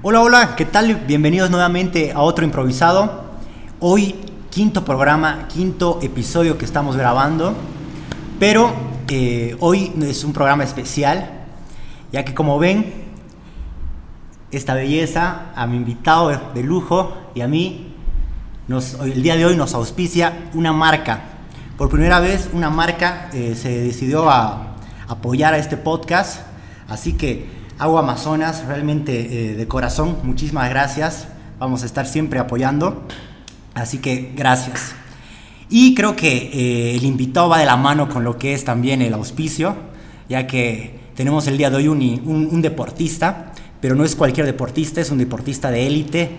Hola, hola, ¿qué tal? Bienvenidos nuevamente a otro improvisado. Hoy quinto programa, quinto episodio que estamos grabando, pero eh, hoy es un programa especial, ya que como ven, esta belleza, a mi invitado de lujo y a mí, nos, el día de hoy nos auspicia una marca. Por primera vez una marca eh, se decidió a apoyar a este podcast, así que Agua Amazonas, realmente eh, de corazón, muchísimas gracias. Vamos a estar siempre apoyando. Así que gracias. Y creo que eh, el invitado va de la mano con lo que es también el auspicio, ya que tenemos el día de hoy un, un, deportista, pero no es cualquier deportista, es un deportista de élite,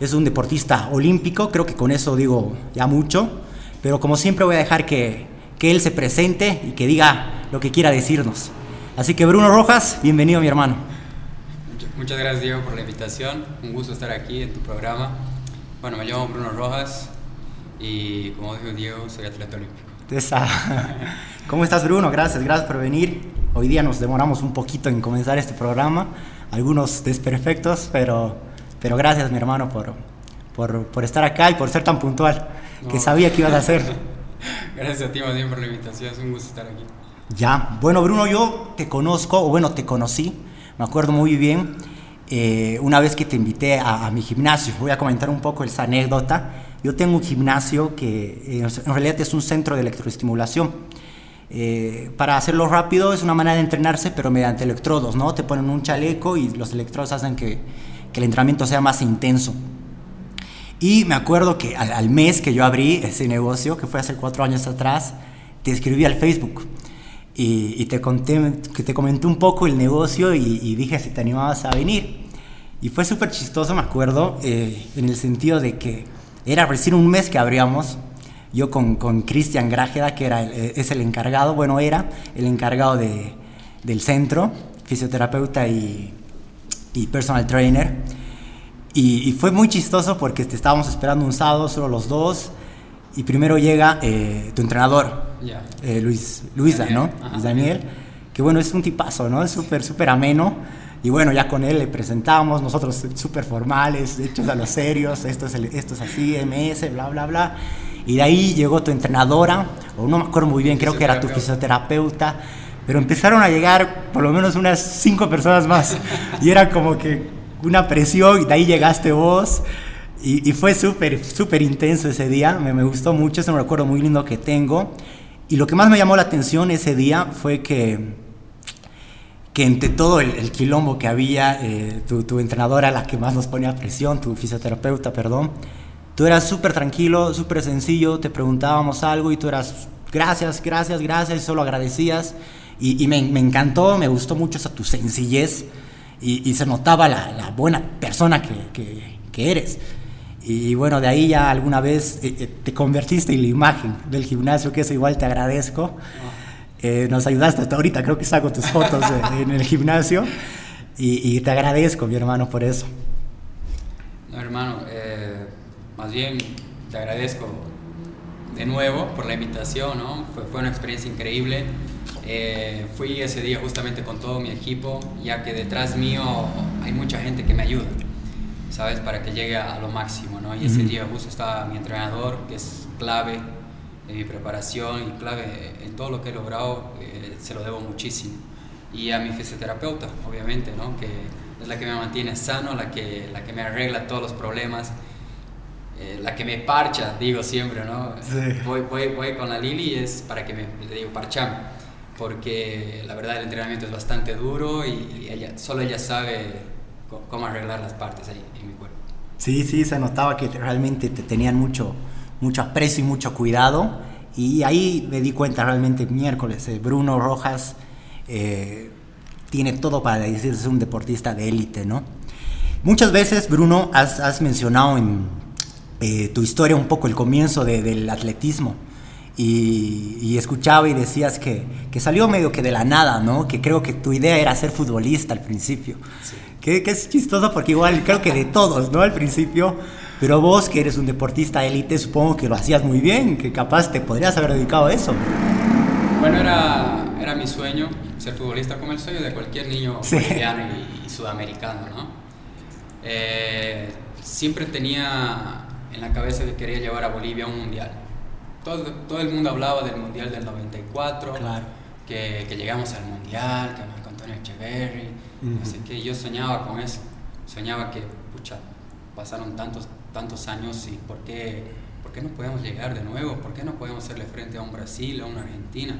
es un deportista olímpico, creo que con eso digo ya mucho, pero como siempre voy a dejar que, que él se presente y que diga lo que quiera decirnos. Así que Bruno Rojas, bienvenido mi hermano. Muchas gracias Diego por la invitación, un gusto estar aquí en tu programa. Bueno, me llamo Bruno Rojas y como dijo Diego, soy atleta olímpico. ¿Cómo estás Bruno? Gracias, gracias por venir. Hoy día nos demoramos un poquito en comenzar este programa, algunos desperfectos, pero, pero gracias mi hermano por, por, por estar acá y por ser tan puntual, que sabía que ibas a hacer. gracias a ti más bien por la invitación, es un gusto estar aquí. Ya, bueno Bruno, yo te conozco, o bueno, te conocí, me acuerdo muy bien, eh, una vez que te invité a, mi gimnasio, voy a comentar un poco esa anécdota. Yo tengo un gimnasio que eh, en realidad es un centro de electroestimulación. Eh, para hacerlo rápido es una manera de entrenarse, pero mediante electrodos, ¿no? Te ponen un chaleco y los electrodos hacen que, que el entrenamiento sea más intenso. Y me acuerdo que al, al, mes que yo abrí ese negocio, que fue hace cuatro años atrás, te escribí al Facebook y, te conté, que te comenté un poco el negocio y, dije si te animabas a venir. Y fue súper chistoso, me acuerdo, eh, en el sentido de que era recién un mes que abríamos, yo con Cristian Grájeda, que era eh, es el encargado, bueno, era el encargado de, del centro, fisioterapeuta y, y personal trainer. Y, y, fue muy chistoso porque te estábamos esperando un sábado, solo los dos, y primero llega eh, tu entrenador, eh, Luis, Luisa, ¿no? Daniel, que bueno, es un tipazo, ¿no? Es súper, súper ameno. Y bueno, ya con él le presentamos, nosotros súper formales, hechos a los serios, esto es, esto es así, MS, bla, bla, bla. Y de ahí llegó tu entrenadora, o no me acuerdo muy bien, creo que era tu fisioterapeuta, pero empezaron a llegar por lo menos unas cinco personas más. Y era como que una presión, y de ahí llegaste vos. Y, fue súper, súper intenso ese día, me, me, gustó mucho, es un recuerdo muy lindo que tengo. Y lo que más me llamó la atención ese día fue que, que entre todo el, quilombo que había, eh, tu, tu, entrenadora, la que más nos ponía presión, tu fisioterapeuta, perdón, tú eras súper tranquilo, súper sencillo, te preguntábamos algo y tú eras gracias, gracias, gracias, y solo agradecías. Y, y me, me, encantó, me gustó mucho esa tu sencillez y, y se notaba la, la buena persona que, que, que eres. Y bueno, de ahí ya alguna vez eh, eh, te convertiste en la imagen del gimnasio, que eso igual te agradezco. Eh, nos ayudaste hasta ahorita, creo que saco tus fotos en el gimnasio. Y, te agradezco, mi hermano, por eso. No, hermano, más bien te agradezco de nuevo por la invitación, ¿no? Fue, fue una experiencia increíble. fui ese día justamente con todo mi equipo, ya que detrás mío hay mucha gente que me ayuda. ¿Sabes? Para que llegue a lo máximo, ¿no? Y ese día justo estaba mi entrenador, que es clave en mi preparación y clave en todo lo que he logrado, eh, se lo debo muchísimo. Y a mi fisioterapeuta, obviamente, ¿no? Que es la que me mantiene sano, la que, la que me arregla todos los problemas, eh, la que me parcha, digo siempre, ¿no? Voy, voy, voy, con la Lili y es para que me, le digo, parchame, porque la verdad el entrenamiento es bastante duro y, ella, solo ella sabe cómo arreglar las partes ahí en mi cuerpo. Sí, sí, se notaba que realmente te tenían mucho, mucho aprecio y mucho cuidado. Y ahí me di cuenta realmente miércoles, eh, Bruno Rojas eh, tiene todo para decirse un deportista de élite, ¿no? Muchas veces, Bruno, has, has mencionado en eh, tu historia un poco el comienzo de, del atletismo. Y, y, escuchaba y decías que, que, salió medio que de la nada, ¿no? Que creo que tu idea era ser futbolista al principio. Sí. Que, es chistoso porque igual creo que de todos, ¿no? Al principio. Pero vos, que eres un deportista élite, supongo que lo hacías muy bien, que capaz te podrías haber dedicado a eso. Bueno, era, era mi sueño ser futbolista, como el sueño de cualquier niño sí. y, sudamericano, ¿no? eh, siempre tenía en la cabeza que quería llevar a Bolivia a un mundial. Todo, todo el mundo hablaba del mundial del 94, Claro. que, que llegamos al mundial, que Marco Antonio Echeverry, así que yo soñaba con eso. Soñaba que, pucha, pasaron tantos, tantos años y ¿por qué, ¿por qué no podemos llegar de nuevo? ¿Por qué no podemos hacerle frente a un Brasil, a una Argentina?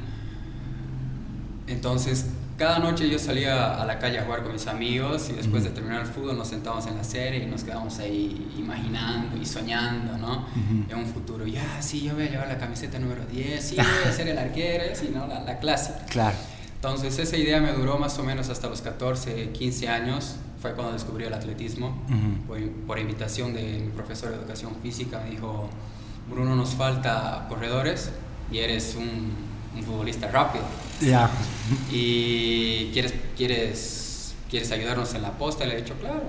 Entonces, cada noche yo salía a la calle a jugar con mis amigos y después de terminar el fútbol nos sentábamos en la serie y nos quedábamos ahí imaginando y soñando, ¿no? Ujú. En un futuro, ya, sí, yo voy a llevar la camiseta número 10, sí, voy a ser el arquero, sí, ¿no? La, la clásica. Claro. Entonces, esa idea me duró más o menos hasta los 14, 15 años. Fue cuando descubrí el atletismo. Ujú. por, por invitación de mi profesor de educación física, me dijo, Bruno, nos falta corredores y eres un, un futbolista rápido. Ya. ¿Y quieres, quieres, quieres ayudarnos en la posta? Le he dicho, claro.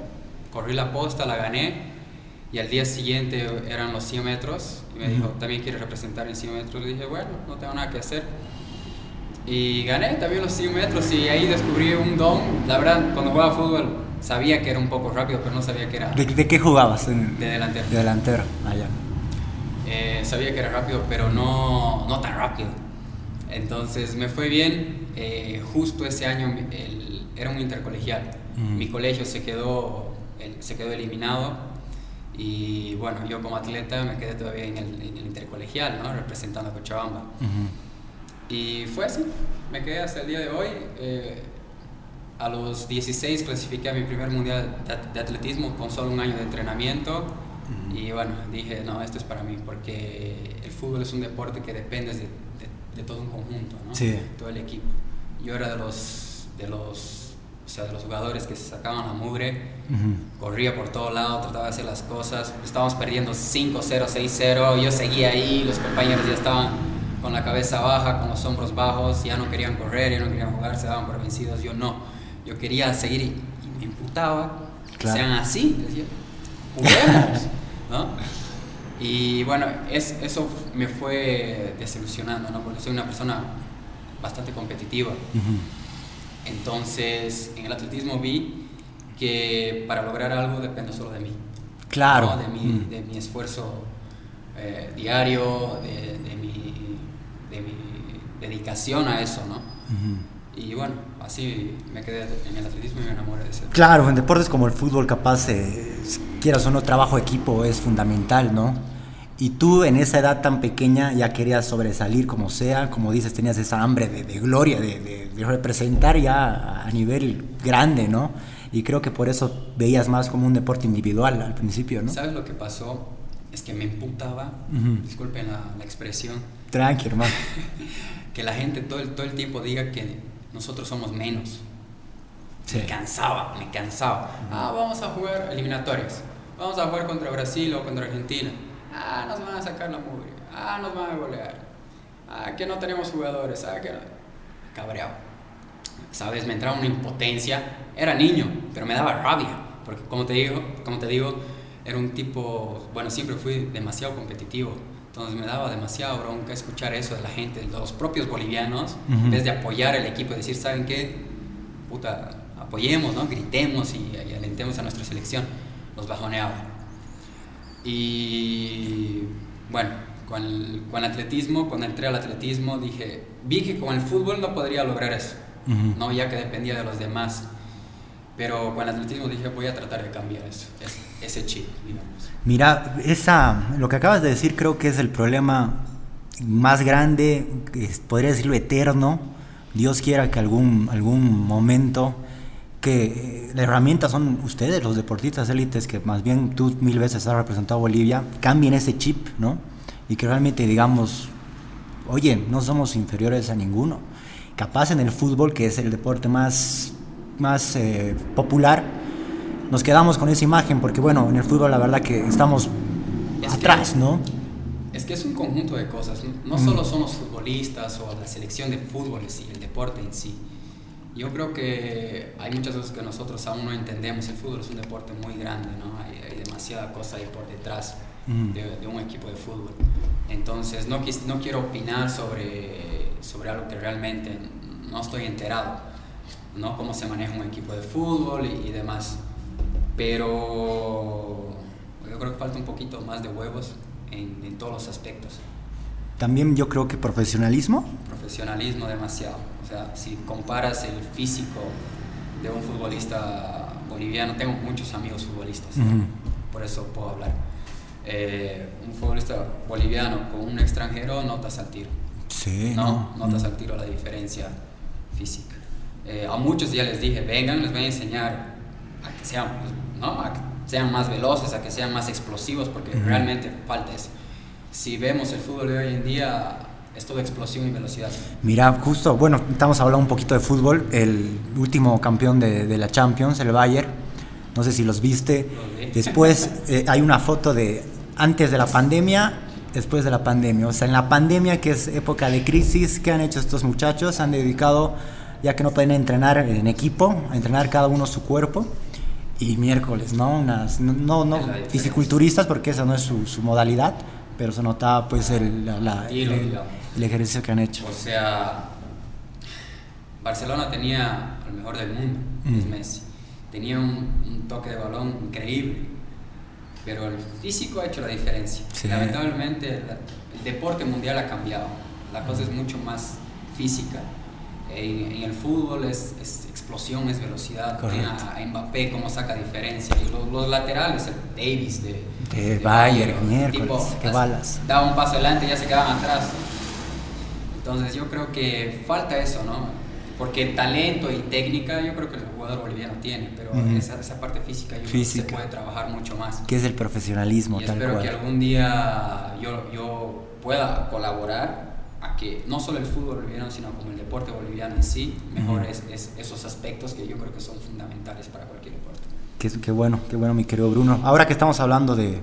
Corrí la posta, la gané. Y al día siguiente eran los 100 metros. Y me Ujú. dijo, ¿también quieres representar en 100 metros? Le dije, bueno, no tengo nada que hacer. Y gané también los 100 metros y ahí descubrí un don. La verdad, cuando jugaba fútbol sabía que era un poco rápido, pero no sabía que era ¿De, de qué jugabas? En- de delantero. de delantero. Allá. Eh, sabía que era rápido, pero no, no tan rápido. Entonces me fue bien. eh, justo ese año el- era un intercolegial. Mm. Mi colegio se quedó, el- se quedó eliminado. Y bueno, yo como atleta me quedé todavía en el, en el intercolegial, ¿no? representando a Cochabamba. Y fue así, me quedé hasta el día de hoy. eh, a los 16 clasifiqué a mi primer mundial de, at- de atletismo con solo un año de entrenamiento. Y bueno, dije, no, esto es para mí, porque el fútbol es un deporte que depende de, de- de todo un conjunto, ¿no? Sí. Todo el equipo. Yo era de los, de los, o sea, de los jugadores que se sacaban la mugre, Ujú. corría por todo lado, trataba de hacer las cosas. Estábamos perdiendo 5-0, 6-0. Yo seguía ahí, los compañeros ya estaban con la cabeza baja, con los hombros bajos, ya no querían correr, ya no querían jugar, se daban por vencidos. Yo no. Yo quería seguir y, me imputaba Claro. sean así. Decía, juguemos, ¿no? Y bueno, es, eso me fue desilusionando, ¿no? Porque soy una persona bastante competitiva. Entonces, en el atletismo vi que para lograr algo depende solo de mí. Claro. ¿no? De, mi, Mm. de mi esfuerzo eh, diario, de mi dedicación a eso, ¿no? Ujú. Y bueno, así me quedé en el atletismo y me enamoré de ese. Claro, en deportes como el fútbol, capaz, eh, quieras o no, trabajo equipo es fundamental, ¿no? Y tú en esa edad tan pequeña ya querías sobresalir como sea, como dices, tenías esa hambre de, de gloria, de, de- de representar ya a nivel grande, ¿no? Y creo que por eso veías más como un deporte individual al principio, ¿no? ¿Sabes lo que pasó? Es que me imputaba, Ujú. disculpen la, la expresión, Tranqui, hermano. que la gente todo el, todo el tiempo diga que nosotros somos menos. Sí. Me cansaba, me cansaba. Ah, vamos a jugar eliminatorias. Vamos a jugar contra Brasil o contra Argentina. Ah, nos van a sacar la mugre. Ah, nos van a golear. Ah, que no tenemos jugadores. Ah, que no. Cabreado. ¿Sabes? Me entraba una impotencia. Era niño, pero me daba rabia. Porque, como te digo, como te digo era un tipo. Bueno, siempre fui demasiado competitivo. Entonces me daba demasiado bronca escuchar eso de la gente, de los propios bolivianos, Ujú. en vez de apoyar el equipo y decir, ¿saben qué? Puta, apoyemos, ¿no? Gritemos y, y alentemos a nuestra selección. Los bajoneaba. Y bueno, con el, con el atletismo, cuando entré al atletismo, dije, vi que con el fútbol no podría lograr eso. ¿no? Ya que dependía de los demás. Pero con el atletismo dije, voy a tratar de cambiar eso, es- ese chip, digamos. Mira, esa, lo que acabas de decir creo que es el problema más grande, podría decirlo eterno. Dios quiera que algún, algún momento, que eh, la herramienta son ustedes, los deportistas élites, que más bien tú mil veces has representado a Bolivia, cambien ese chip, ¿no? Y que realmente digamos, oye, no somos inferiores a ninguno. Capaz en el fútbol, que es el deporte más, más eh, popular, nos quedamos con esa imagen, porque bueno, en el fútbol la verdad que estamos Es que- atrás, ¿no? Es que es un conjunto de cosas. No Mm. solo son los futbolistas o la selección de fútbol en sí, el deporte en sí. Yo creo que hay muchas cosas que nosotros aún no entendemos. El fútbol es un deporte muy grande, ¿no? Hay, hay demasiada cosa ahí por detrás Mm. de, de un equipo de fútbol. Entonces, no, no quiero opinar sobre, sobre algo que realmente no estoy enterado, ¿no? Cómo se maneja un equipo de fútbol y, y demás. pero yo creo que falta un poquito más de huevos en, en todos los aspectos. También yo creo que profesionalismo. Profesionalismo demasiado. O sea, si comparas el físico de un futbolista boliviano, tengo muchos amigos futbolistas, por eso puedo hablar. Eh, un futbolista boliviano con un extranjero, notas al tiro. Sí. No, notas al tiro la diferencia física. Eh, a muchos ya les dije, vengan, les voy a enseñar a que sean, ¿no? a que sean más veloces, a que sean más explosivos, porque realmente falta eso si vemos el fútbol de hoy en día, es todo explosión y velocidad. Mira, justo, bueno, estamos hablando un poquito de fútbol. El último campeón de, de la Champions, el Bayern, no sé si los viste. Después eh, hay una foto de antes de la pandemia, después de la pandemia. O sea, en la pandemia, que es época de crisis, ¿qué han hecho estos muchachos? Han dedicado, ya que no pueden entrenar en equipo, a entrenar cada uno su cuerpo. Y miércoles, ¿no? Unas, no, no, fisiculturistas, porque esa no es su, su modalidad pero se nota pues el, el, ejercicio que han hecho. O sea, Barcelona tenía al mejor del mundo, es mm. Messi. Tenía un, toque de balón increíble, pero el físico ha hecho la diferencia. Lamentablemente el deporte mundial ha cambiado, la cosa es mucho más física. En, el fútbol es, es, explosión, es velocidad. A, Mbappé cómo saca diferencia. Y los, los laterales, el Davis de, de, Bayern, miércoles, qué balas. Daba un paso adelante y ya se quedaban atrás. Entonces yo creo que falta eso, ¿no? Porque talento y técnica yo creo que el jugador boliviano tiene, pero esa, esa, parte física yo creo que se puede trabajar mucho más. ¿Qué es el profesionalismo? Y espero que algún día yo, yo pueda colaborar a que no solo el fútbol boliviano, sino como el deporte boliviano en sí, mejores esos aspectos que yo creo que son fundamentales para cualquier deporte. Qué, bueno, qué bueno, mi querido Bruno. Ahora que estamos hablando de,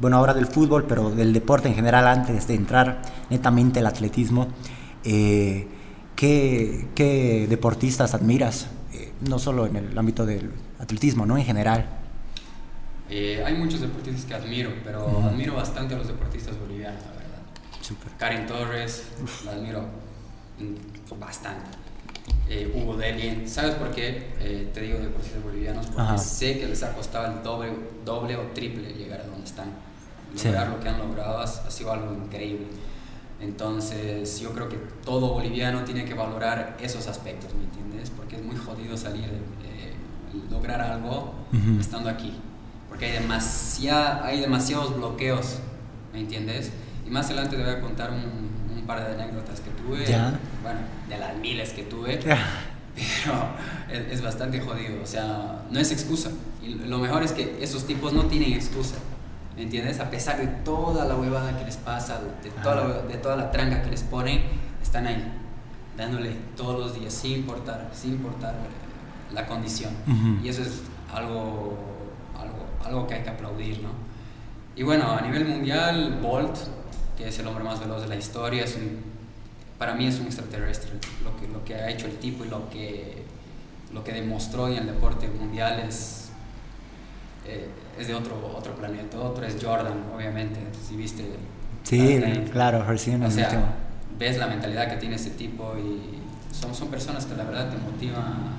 bueno, ahora del fútbol, pero del deporte en general, antes de entrar netamente al atletismo, eh, ¿qué, deportistas admiras? Eh, no solo en el ámbito del atletismo, ¿no? En general. Eh, hay muchos deportistas que admiro, pero admiro bastante a los deportistas bolivianos, la verdad. Super. Karen Torres, la admiro bastante eh, Hugo Delien. ¿Sabes por qué eh, te digo deportistas bolivianos? Porque sé que les ha costado el doble, doble o triple llegar a donde están. Lograr lo que han logrado ha, sido algo increíble. Entonces, yo creo que todo boliviano tiene que valorar esos aspectos, ¿me entiendes? Porque es muy jodido salir, eh, lograr algo estando aquí. Porque hay, demasiada, hay demasiados bloqueos, ¿me entiendes? Y más adelante te voy a contar un, par de anécdotas que tuve, bueno, de las miles que tuve, pero es, bastante jodido, o sea, no es excusa. Y lo mejor es que esos tipos no tienen excusa, ¿me entiendes? A pesar de toda la huevada que les pasa, de toda, la, de toda la tranca que les ponen, están ahí, dándole todos los días, sin importar, sin importar la condición. Y eso es algo, algo, algo que hay que aplaudir, ¿no? Y bueno, a nivel mundial, Bolt que es el hombre más veloz de la historia, es para mí es un extraterrestre. Lo que, lo que ha hecho el tipo y lo que, lo que demostró en el deporte mundial es, eh, es de otro, otro planeta. Otro es Jordan, obviamente, si viste. Sí, claro, recién. O sea, ves la mentalidad que tiene ese tipo y son, son personas que la verdad te motivan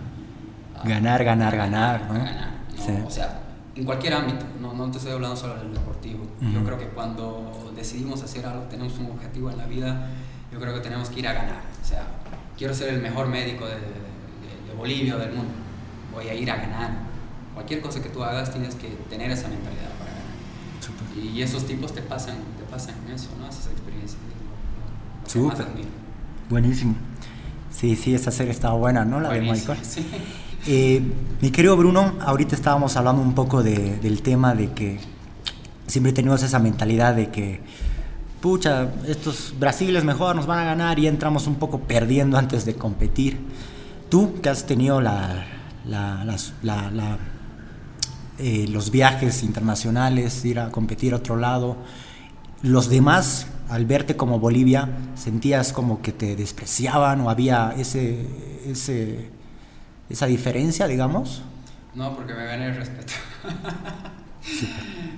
a, ganar, ganar, ganar. ¿no? O sea, en cualquier ámbito, no, no te estoy hablando solo del deportivo. Yo creo que cuando decidimos hacer algo, tenemos un objetivo en la vida, yo creo que tenemos que ir a ganar. O sea, quiero ser el mejor médico de, de, Bolivia o del mundo, voy a ir a ganar. Cualquier cosa que tú hagas tienes que tener esa mentalidad para ganar. Y esos tipos te pasan, te pasan eso, ¿no? Esas experiencias. Súper. Buenísimo. Sí, sí, esa serie estaba buena, ¿no? La de Michael. Sí. Eh, mi querido Bruno, ahorita estábamos hablando un poco del tema de que siempre tenemos esa mentalidad de que, pucha, estos Brasil es mejor, nos van a ganar y entramos un poco perdiendo antes de competir. Tú que has tenido eh, los viajes internacionales, ir a competir a otro lado, los demás, al verte como Bolivia, sentías como que te despreciaban o había ese, ese esa diferencia, digamos? No, porque me gané el respeto.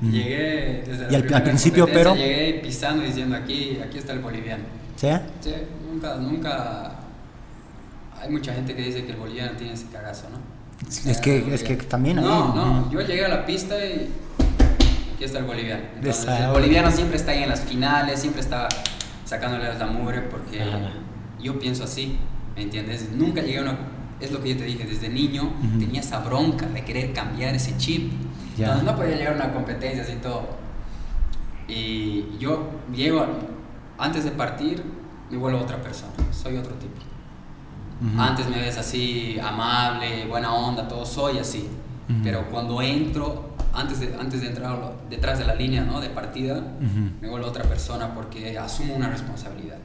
llegué desde y al, principio, pero llegué pisando y diciendo aquí, aquí está el boliviano. ¿Sí? Sí, nunca, nunca. Hay mucha gente que dice que el boliviano tiene ese cagazo, ¿no? Es que, es que también ahí... No, no, yo llegué a la pista y aquí está el boliviano. Entonces, el boliviano siempre está ahí en las finales, siempre está sacándole la mugre porque yo pienso así, ¿me entiendes? Nunca llegué a una... Es lo que yo te dije, desde niño Ujú. tenía esa bronca de querer cambiar ese chip. Entonces no podía llegar a una competencia así todo. Y yo llego, antes de partir, me vuelvo otra persona, soy otro tipo. Ujú. Antes me ves así, amable, buena onda, todo soy así. Ujú. Pero cuando entro, antes de, antes de entrar detrás de la línea ¿no? de partida, me vuelvo otra persona porque asumo una responsabilidad.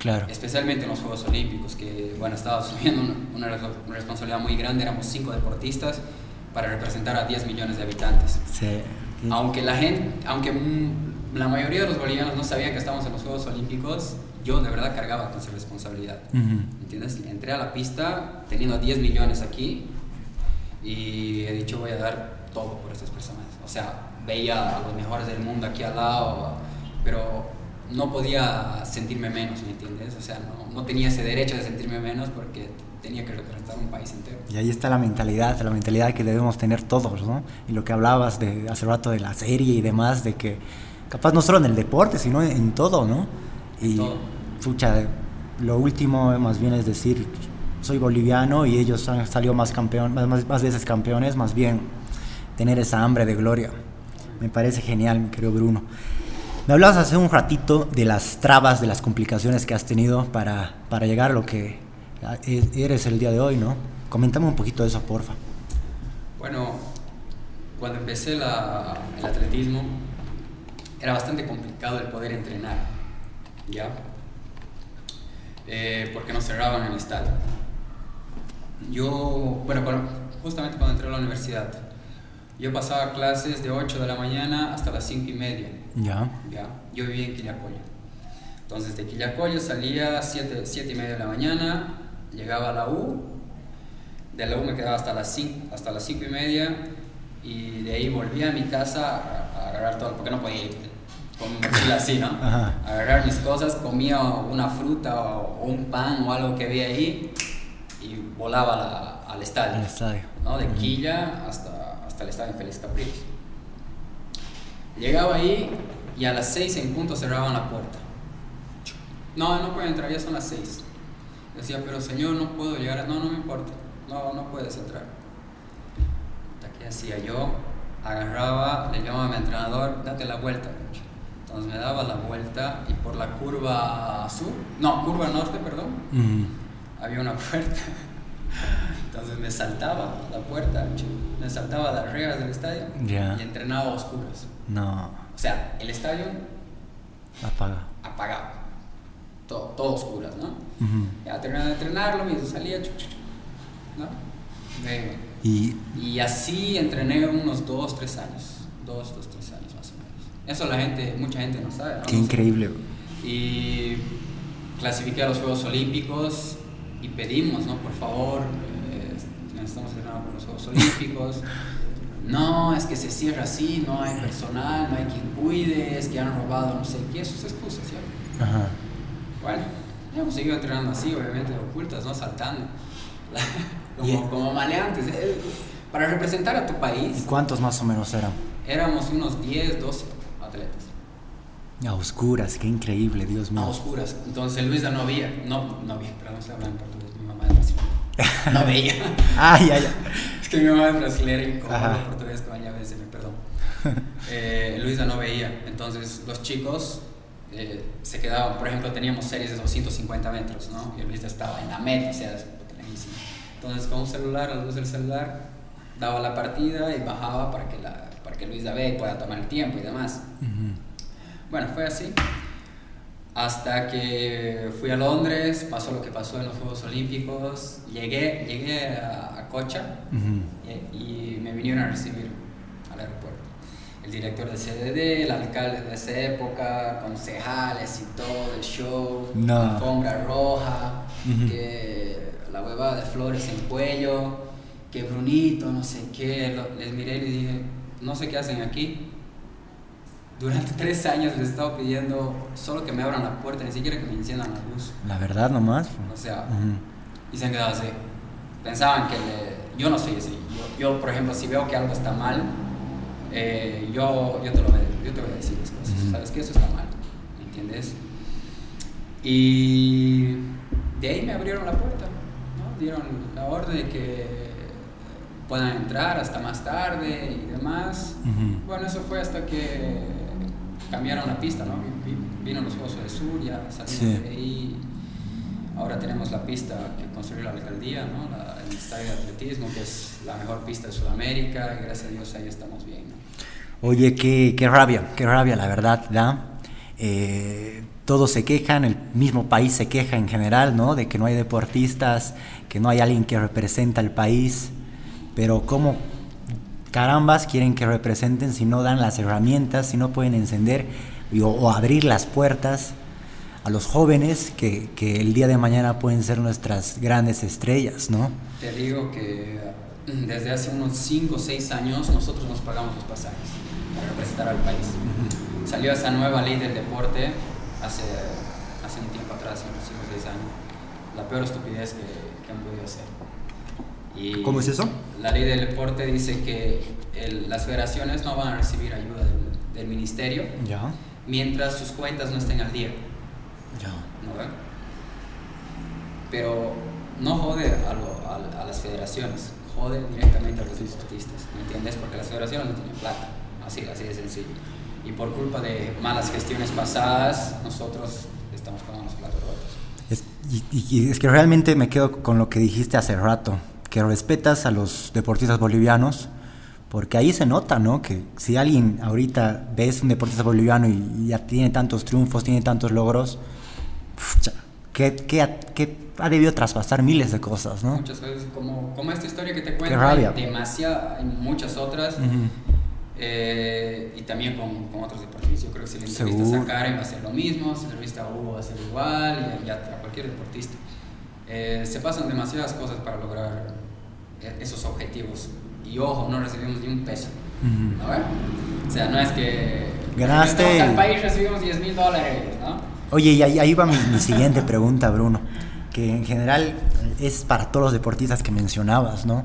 Claro. Especialmente en los Juegos Olímpicos, que bueno, estaba asumiendo una, una una responsabilidad muy grande. Éramos cinco deportistas para representar a 10 millones de habitantes. Sí. Aunque la gente, aunque la mayoría de los bolivianos no sabían que estábamos en los Juegos Olímpicos, yo de verdad cargaba con esa responsabilidad. Ujú. ¿Entiendes? Entré a la pista teniendo 10 millones aquí y he dicho voy a dar todo por estas personas. O sea, veía a los mejores del mundo aquí al lado, pero no podía sentirme menos, ¿me entiendes? O sea, no, no tenía ese derecho de sentirme menos porque tenía que representar un país entero. Y ahí está la mentalidad, la mentalidad que debemos tener todos, ¿no? Y lo que hablabas de hace rato de la serie y demás, de que capaz no solo en el deporte, sino en, todo, ¿no? Y todo. pucha, lo último más bien es decir, soy boliviano y ellos han salido más campeón, más, más, más veces campeones, más bien tener esa hambre de gloria. Me parece genial, mi querido Bruno. Me hablabas hace un ratito de las trabas, de las complicaciones que has tenido para, para llegar a lo que e- eres el día de hoy, ¿no? Coméntame un poquito de eso, porfa. Bueno, cuando empecé la- el atletismo era bastante complicado el poder entrenar, ¿ya? Eh, porque nos cerraban el estadio. Yo, bueno, cuando- justamente cuando entré a la universidad, yo pasaba clases de 8 de la mañana hasta las 5 y media, Ya. ¿ya? Yo vivía en Quillacollo. Entonces de Quillacollo salía a 7, 7 y media de la mañana, llegaba a la U, de la U me quedaba hasta las 5, hasta las 5 y media y de ahí volvía a mi casa a, a agarrar todo, porque no podía ir con mochila así, ¿no? Ajá. Agarrar mis cosas, comía una fruta o, o un pan o algo que había ahí y volaba la- al estadio. Al estadio. ¿no? De. Quilla hasta, hasta el estadio Félix Capriles. Llegaba ahí y a las 6 en punto cerraban la puerta. No, no puede entrar, ya son las 6. Decía, pero señor, no puedo llegar. a-". No, no me importa. No, no puedes entrar. ¿Qué hacía yo? Agarraba, le llamaba a mi entrenador, date la vuelta. coach". Entonces me daba la vuelta y por la curva sur, no, curva norte, perdón, Ujú. había una puerta. Entonces me saltaba la puerta, me saltaba las reglas del estadio y entrenaba a oscuras. No, O sea, el estadio apaga. apagado, todo, todo oscuras, ¿no? Ya terminaba de entrenarlo, me salía, chu, chu, chu, ¿no? Y y así entrené unos dos, tres años, dos, dos, tres años más o menos. Eso la gente, mucha gente no sabe. ¿no? qué increíble. bro. y clasifiqué a los Juegos Olímpicos y pedimos, ¿no? Por favor, necesitamos entrenar por los Juegos Olímpicos. No, es que se cierra así, no hay personal, no hay quien cuide, es que han robado no sé qué, sus excusas, ¿ya? Ajá. Bueno, hemos seguido entrenando así, obviamente ocultas, ¿no? Saltando. como, Y- como maleantes. Eh, Para representar a tu ¿Y país, cuántos más o menos eran? éramos unos 10, 12 atletas. A oscuras, qué increíble, Dios a mío. oscuras. Entonces Luisa no veía, no, no veía, perdón, se habla en portugués, mi mamá es brasileña. No veía. Ay, ay, ay. Es que mi mamá es brasileña y como Ajá. hablo portugués con ella a veces me perdón. Eh, Luisa no veía. Entonces los chicos eh, se quedaban, por ejemplo, teníamos series de 250 metros, ¿no? Y Luisa estaba en la meta, o sea, es lejísimo. Entonces con un celular, a la luz del celular, daba la partida y bajaba para que, la, para que Luisa vea y pueda tomar el tiempo y demás. Ujú. Bueno, fue así. Hasta que fui a Londres, pasó lo que pasó en los Juegos Olímpicos, llegué, llegué a, a Cocha Ujú. y, y me vinieron a recibir al aeropuerto. El director del CDD, el alcalde de esa época, concejales y todo, el show, No. alfombra roja, que la huevada de flores en cuello, que Brunito, no sé qué. Les miré y les dije, no sé qué hacen aquí. Durante tres años les he estado pidiendo solo que me abran la puerta, ni siquiera que me enciendan la luz. La verdad nomás. O sea, y se han quedado así. Pensaban que le- yo no soy así. Yo, yo, por ejemplo, si veo que algo está mal, eh, yo, yo, te lo voy, yo te voy a decir las cosas. ¿Sabes que Eso está mal. ¿Me entiendes? Y de ahí me abrieron la puerta. ¿no? Dieron la orden de que puedan entrar hasta más tarde y demás. Bueno, eso fue hasta que cambiaron la pista, ¿no? Vino los Juegos del Sur, ya salimos de ahí. Ahora tenemos la pista que construyó la alcaldía, ¿no? el estadio de atletismo, que es la mejor pista de Sudamérica, y gracias a Dios ahí estamos bien. Oye, qué, qué, rabia, qué rabia, la verdad, ¿da? Eh, todos se quejan, el mismo país se queja en general, ¿no? De que no hay deportistas, que no hay alguien que representa al país, pero ¿cómo carambas quieren que representen si no dan las herramientas, si no pueden encender o abrir las puertas a los jóvenes que, que, el día de mañana pueden ser nuestras grandes estrellas, ¿no? Te digo que mm, desde hace unos 5 o 6 años nosotros nos pagamos los pasajes para representar al país. Salió esa nueva ley del deporte hace, hace un tiempo atrás, unos 5 o 6 años. La peor estupidez que, que han podido hacer. Y ¿Cómo es eso? La ley del deporte dice que el, las federaciones no van a recibir ayuda del, del ministerio ya. mientras sus cuentas no estén al día. Ya. ¿No? Pero no jode a, lo, a, a, las federaciones, jode directamente a los deportistas, ¿me entiendes? Porque las federaciones no tienen plata, así, así de sencillo. Y por culpa de malas gestiones pasadas, nosotros estamos con los platos rotos. Es, y, y, es que realmente me quedo con lo que dijiste hace rato, que respetas a los deportistas bolivianos, porque ahí se nota, ¿no? Que si alguien ahorita ves un deportista boliviano y, ya tiene tantos triunfos, tiene tantos logros, que, que, que, ha debido traspasar miles de cosas, ¿no? Muchas veces, como, como esta historia que te cuento, hay demasiadas, hay muchas otras, uh -huh. eh, y también con, con, otros deportistas. Yo creo que si le entrevistas a Karen va a ser lo mismo, si le entrevistas a Hugo va a ser igual, y, y a, a, cualquier deportista. Eh, se pasan demasiadas cosas para lograr esos objetivos. Y ojo, no recibimos ni un peso. Uh -huh. ¿no? O sea, no es que... Ganaste... Al país recibimos 10 mil dólares, ¿no? Oye, y ahí, ahí va mi, mi, siguiente pregunta, Bruno, que en general es para todos los deportistas que mencionabas, ¿no?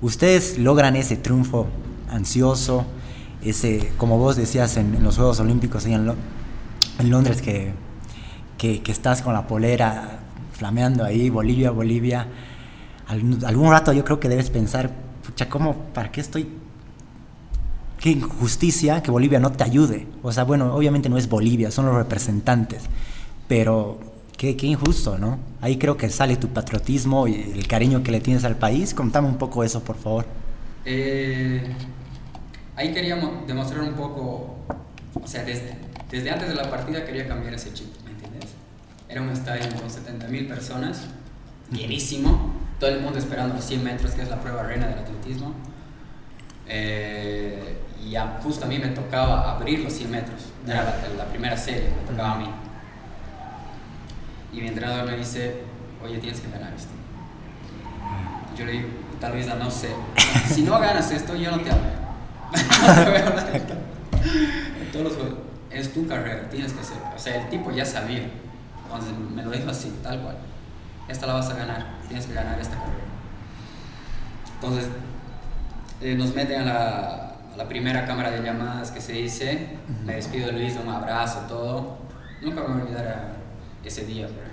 Ustedes logran ese triunfo ansioso, ese, como vos decías en, en los Juegos Olímpicos en, Lo, en Londres, que, que, que, estás con la polera flameando ahí, Bolivia, Bolivia. Algún, algún rato yo creo que debes pensar, pucha, ¿cómo, para qué estoy qué injusticia que Bolivia no te ayude. O sea, bueno, obviamente no es Bolivia, son los representantes, pero qué, qué, injusto, ¿no? Ahí creo que sale tu patriotismo y el cariño que le tienes al país. Contame un poco eso, por favor. Eh, ahí queríamos demostrar un poco, o sea, desde, desde, antes de la partida quería cambiar ese chip, ¿me entiendes? Era un estadio con 70 mil personas, llenísimo, todo el mundo esperando los 100 metros, que es la prueba reina del atletismo. Eh, y justo a mí me tocaba abrir los 100 metros, era la, la primera serie, me tocaba a mí. Y mi entrenador me dice, oye, tienes que ganar esto. Yo le digo, tal vez no sé, si no ganas esto, yo no te hablo. es tu carrera, tienes que hacer. O sea, el tipo ya sabía, me lo dijo así, tal cual. Esta la vas a ganar, tienes que ganar esta carrera. Entonces, eh, nos meten a la, la primera cámara de llamadas que se dice, uh -huh. me despido de Luis, un abrazo, todo. Nunca me voy a olvidar a ese día, ejemplo.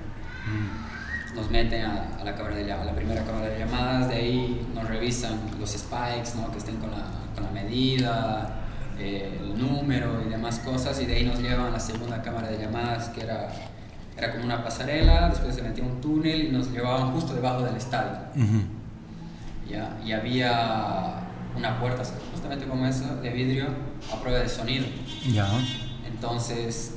Nos meten a, a, la cámara de a la primera cámara de llamadas, de ahí nos revisan los spikes, ¿no? que estén con la, con la medida, eh, el número y demás cosas, y de ahí nos llevan a la segunda cámara de llamadas, que era, era como una pasarela, después se metía un túnel y nos llevaban justo debajo del estadio. Uh -huh. ya, y había una puerta justamente como esa de vidrio a prueba de sonido. Ya. Entonces,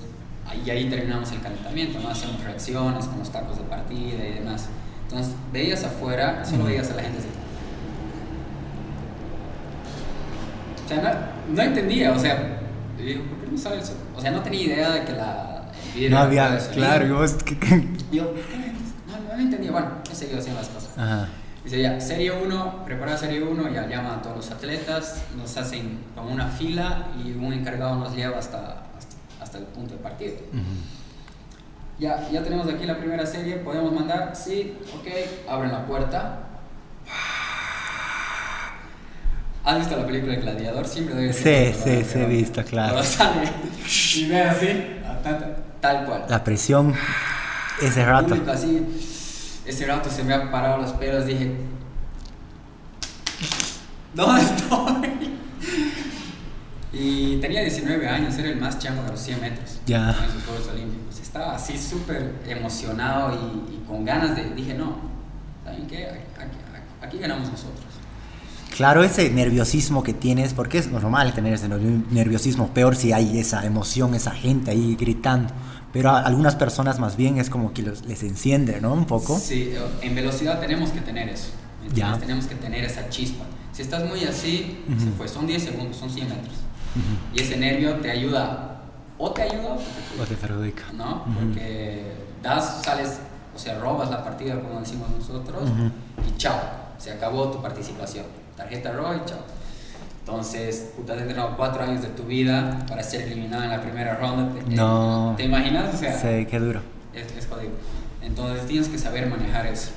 y ahí terminamos el calentamiento, ¿no? Hacíamos reacciones con los tacos de partida y demás. Entonces, veías afuera, solo veías a la gente así. O sea, no, no entendía, o sea, digo, ¿por qué no sale el sol? O sea, no tenía idea de que la el No había, claro, yo, yo no, no entendía, bueno, he seguido haciendo las cosas. Ajá. Dice ya, serie 1, prepara serie 1, ya llaman a todos los atletas, nos hacen como una fila y un encargado nos lleva hasta, hasta, hasta el punto de partido. Uh -huh. ya, ya tenemos aquí la primera serie, podemos mandar, sí, ok, abren la puerta. ¿Has visto la película de Gladiador? Siempre doy Sí, sí, sí, he visto, claro. y ve así, tal, cual. La presión, ese rato. así, ese rato se me han parado los pelos, dije, ¿dónde estoy? Y tenía 19 años, era el más chango de los 100 metros ya. en esos Juegos Olímpicos. Estaba así súper emocionado y, con ganas de, dije, no, ¿saben qué? aquí ganamos nosotros. Claro, ese nerviosismo que tienes, porque es normal tener ese nerviosismo, peor si hay esa emoción, esa gente ahí gritando. Pero a algunas personas más bien es como que les enciende, ¿no? Un poco. Sí, en velocidad tenemos que tener eso. Ya. Tenemos que tener esa chispa. Si estás muy así, se fue. Son 10 segundos, son 100 metros. Y ese nervio te ayuda, o te ayuda o te perjudica. ¿No? Porque das, sales, o sea, robas la partida, como decimos nosotros, y chao, se acabó tu participación tarjeta roja y chao. Entonces, puta, has entrenado cuatro años de tu vida para ser eliminado en la primera ronda. ¿Te, no. ¿Te imaginas? O sea, sí, qué duro. Es, es jodido. Entonces, tienes que saber manejar eso.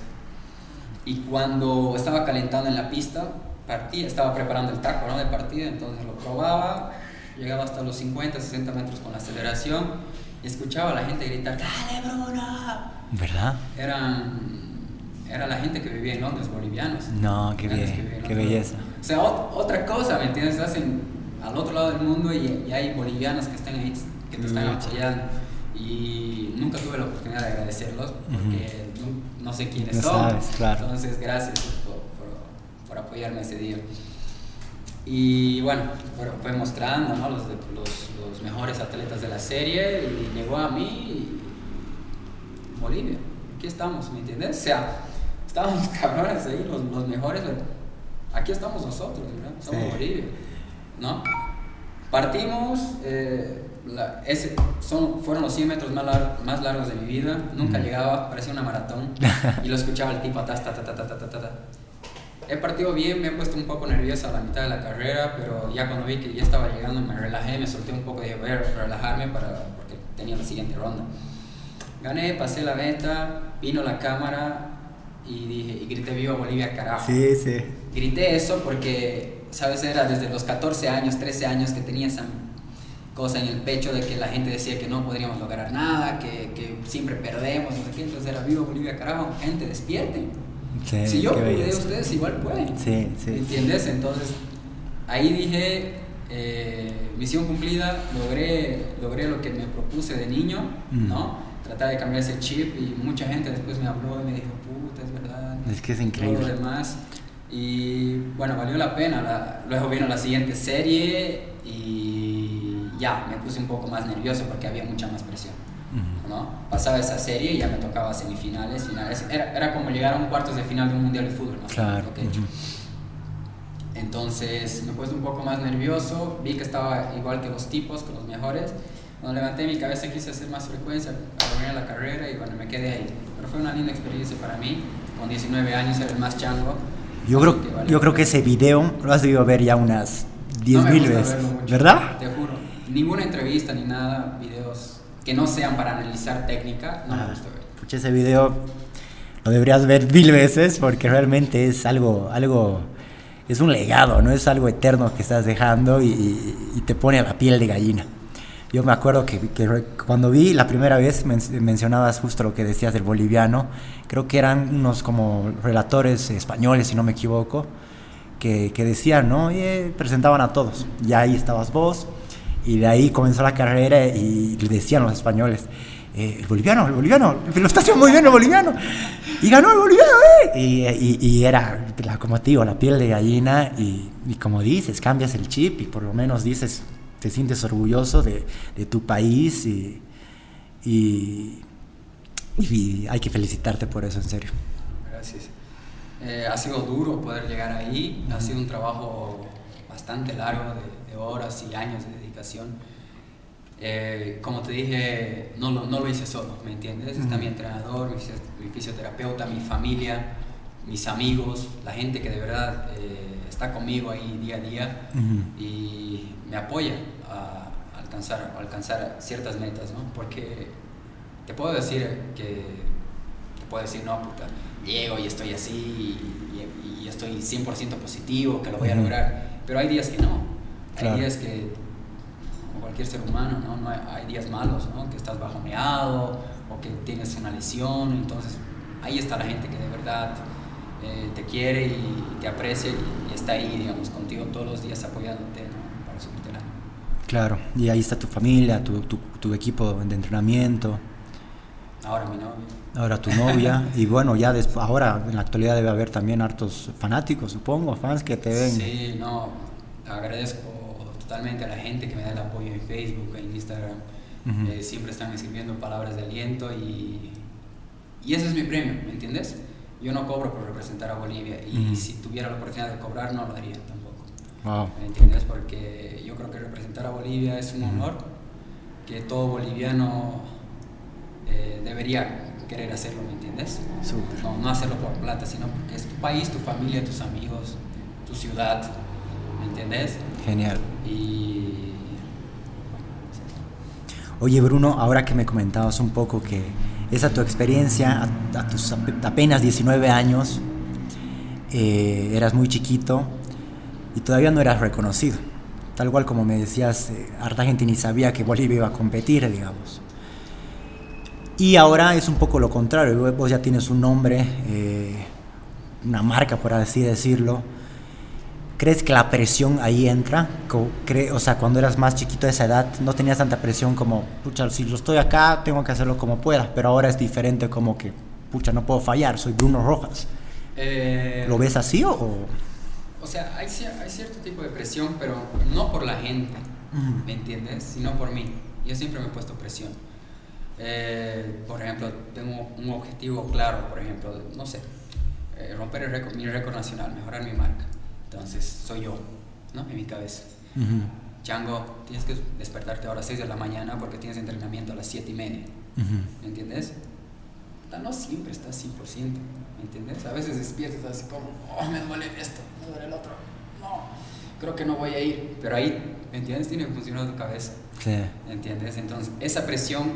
Y cuando estaba calentando en la pista, partía, estaba preparando el taco ¿no? de partida, entonces lo probaba, llegaba hasta los 50, 60 metros con la aceleración y escuchaba a la gente gritar, ¡Dale, Bruno! ¿Verdad? Eran era la gente que vivía en Londres, bolivianos. No, qué bien, qué belleza. O sea, otra cosa, ¿me entiendes? Estás en, al otro lado del mundo y, hay bolivianos que están ahí, que te están apoyando. Y nunca tuve la oportunidad de agradecerlos porque no, sé quiénes son. claro. Entonces, gracias por, por, apoyarme ese día. Y bueno, fue mostrando ¿no? los, los, los, mejores atletas de la serie y llegó a mí Bolivia. Aquí estamos, ¿me entiendes? O sea, estábamos cabrones ahí, los, los mejores. Aquí estamos nosotros, ¿verdad? Somos Bolivia, ¿no? Partimos, eh, ese, son, fueron los 100 metros más, más largos de mi vida, nunca llegaba, parecía una maratón, y lo escuchaba el tipo, ta, ta, ta, ta, ta, ta, ta. He partido bien, me he puesto un poco nervioso a la mitad de la carrera, pero ya cuando vi que ya estaba llegando me relajé, me solté un poco, dije, voy a relajarme para, porque tenía la siguiente ronda. Gané, pasé la meta, vino la cámara, y dije, y grité viva Bolivia, carajo. Sí, sí. Grité eso porque, ¿sabes? Era desde los 14 años, 13 años que tenía esa cosa en el pecho de que la gente decía que no podríamos lograr nada, que, que siempre perdemos, no sé qué. Entonces era viva Bolivia, carajo, gente, despierten. Sí, si yo pude, ustedes igual pueden. Sí, sí. ¿Entiendes? Entonces, ahí dije, eh, misión cumplida, logré, logré lo que me propuse de niño, mm. ¿no? Tratar de cambiar ese chip y mucha gente después me habló y me dijo, es que es increíble. Todo lo demás. Y bueno, valió la pena. luego vino la siguiente serie y ya, me puse un poco más nervioso porque había mucha más presión. ¿no? Pasaba esa serie y ya me tocaba semifinales, finales. Era, era como llegar a un cuartos de final de un mundial de fútbol. Claro. Entonces me puse un poco más nervioso, vi que estaba igual que los tipos, con los mejores. Cuando levanté mi cabeza quise hacer más frecuencia, a la carrera y bueno, me quedé ahí. Pero fue una linda experiencia para mí con 19 años era el más chango. Yo creo, yo creo que ese video lo has debido ver ya unas 10.000 veces, ¿verdad? Te juro. Ninguna entrevista ni nada, videos que no sean para analizar técnica, no me ah, gusta ver. Pucha, ese video lo deberías ver mil veces porque realmente es algo, algo, es un legado, no es algo eterno que estás dejando y, y te pone a la piel de gallina. Yo me acuerdo que, cuando vi la primera vez mencionabas justo lo que decías del boliviano, creo que eran unos como relatores españoles, si no me equivoco, que, que decían, ¿no? Y presentaban a todos. Y ahí estabas vos, y de ahí comenzó la carrera y decían los españoles, eh, el boliviano, el boliviano, lo está haciendo muy bien el boliviano. Y ganó el boliviano, ¿eh? Y, y, era, como te la piel de gallina y, como dices, cambias el chip y por lo menos dices, te sientes orgulloso de, de tu país y, y, hay que felicitarte por eso, en serio. Gracias. Eh, ha sido duro poder llegar ahí, ha sido un trabajo bastante largo de, horas y años de dedicación. Eh, como te dije, no lo, no lo hice solo, ¿me entiendes? Está mi entrenador, mi, fisioterapeuta, mi familia, mis amigos, la gente que de verdad eh, está conmigo ahí día a día y me apoya a alcanzar, alcanzar ciertas metas, ¿no? Porque te puedo decir que, te puedo decir, no, puta, llego y estoy así y, y estoy 100% positivo, que lo voy a lograr, Pero hay días que no. Hay días que, como cualquier ser humano, ¿no? no hay, días malos, ¿no? que estás bajoneado o que tienes una lesión. Entonces, ahí está la gente que de verdad eh, te quiere y, te aprecia y, está ahí, digamos, contigo todos los días apoyándote ¿no? para subirte la Claro, y ahí está tu familia, tu, tu, tu equipo de entrenamiento. Ahora mi novia. Ahora tu novia. y bueno, ya después, ahora en la actualidad debe haber también hartos fanáticos, supongo, fans que te ven. Sí, no, agradezco totalmente a la gente que me da el apoyo en Facebook, en Instagram. Eh, siempre están escribiendo palabras de aliento y, y ese es mi premio, ¿me entiendes? Yo no cobro por representar a Bolivia y si tuviera la oportunidad de cobrar no lo daría tampoco. ¿Me entiendes? Porque yo creo que representar a Bolivia es un honor que todo boliviano eh, debería querer hacerlo, ¿me entiendes? No, no, hacerlo por plata, sino porque es tu país, tu familia, tus amigos, tu ciudad, ¿me entiendes? Genial. Y... Oye Bruno, ahora que me comentabas un poco que esa tu experiencia a, tus apenas 19 años, eh, eras muy chiquito y todavía no eras reconocido. Tal cual como me decías, eh, harta gente ni sabía que Bolivia iba a competir, digamos. Y ahora es un poco lo contrario, vos ya tienes un nombre, eh, una marca por así decirlo. ¿Crees que la presión ahí entra? O sea, cuando eras más chiquito de esa edad no tenías tanta presión como, pucha, si yo estoy acá tengo que hacerlo como pueda, pero ahora es diferente como que, pucha, no puedo fallar, soy Bruno Rojas. Eh, ¿Lo ves así o...? O sea, hay, hay, cierto tipo de presión, pero no por la gente, ¿me entiendes? Sino por mí. Yo siempre me he puesto presión. Eh, por ejemplo, tengo un objetivo claro, por ejemplo, no sé, eh, romper el récord, mi récord nacional, mejorar mi marca. Entonces, soy yo, ¿no? En mi cabeza. Chango, tienes que despertarte ahora a 6 de la mañana porque tienes entrenamiento a las 7 y media. ¿Me entiendes? No siempre estás 100%, ¿me entiendes? A veces despiertas así como, oh, me duele esto, me duele el otro. No, creo que no voy a ir. Pero ahí, ¿me entiendes? Tiene que funcionar tu cabeza. Sí. ¿Me entiendes? Entonces, esa presión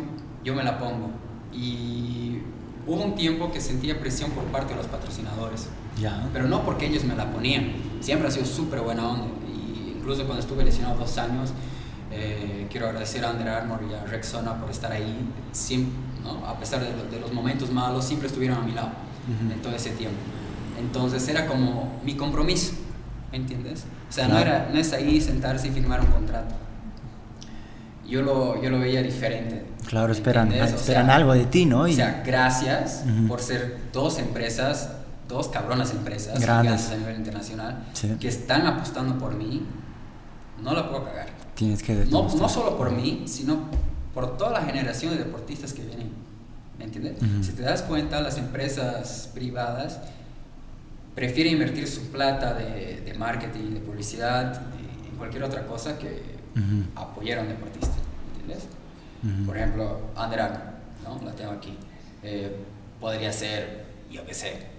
yo me la pongo. Y hubo un tiempo que sentía presión por parte de los patrocinadores. Ya. Pero no porque ellos me la ponían. Siempre ha sido súper buena onda. Y incluso cuando estuve lesionado dos años, eh, quiero agradecer a Under Armour y a Rexona por estar ahí. Siempre, ¿no? A pesar de, los momentos malos, siempre estuvieron a mi lado en todo ese tiempo. Entonces era como mi compromiso, ¿me entiendes? O sea, no, era, no es ahí sentarse y firmar un contrato. Yo lo, yo lo veía diferente Claro, esperan, esperan algo de ti, ¿no? O sea, gracias por ser dos empresas, dos cabronas empresas grandes a nivel internacional que están apostando por mí. No la puedo cagar. Tienes que no, no solo por mí, sino por toda la generación de deportistas que vienen. ¿Me entiendes? Si te das cuenta, las empresas privadas prefieren invertir su plata de, de marketing, de publicidad, en cualquier otra cosa que apoyar a un deportista. ¿Me entiendes? Por ejemplo, Under ¿no? La tengo aquí. Eh, podría ser, yo qué sé,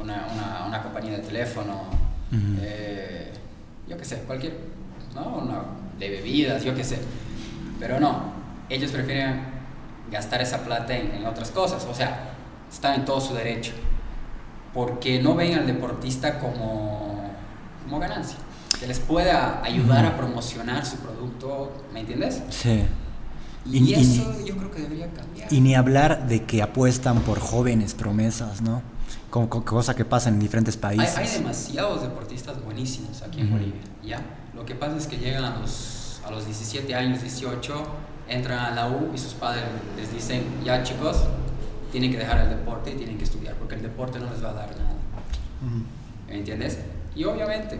una, una, una, compañía de teléfono, eh, yo qué sé, cualquier, ¿no? Una, de bebidas, yo qué sé. Pero no, ellos prefieren gastar esa plata en, otras cosas, o sea, están en todo su derecho, porque no ven al deportista como, como ganancia, que les pueda ayudar a promocionar su producto, ¿me entiendes? Sí. Y, eso yo creo que debería cambiar. Y ni hablar de que apuestan por jóvenes promesas, ¿no? Como, cosa que pasa en diferentes países. Hay, demasiados deportistas buenísimos aquí en Bolivia, ¿ya? Lo que pasa es que llegan a los, a los 17 años, 18, entran a la U y sus padres les dicen, ya chicos, tienen que dejar el deporte y tienen que estudiar, porque el deporte no les va a dar nada. ¿Me entiendes? Y obviamente,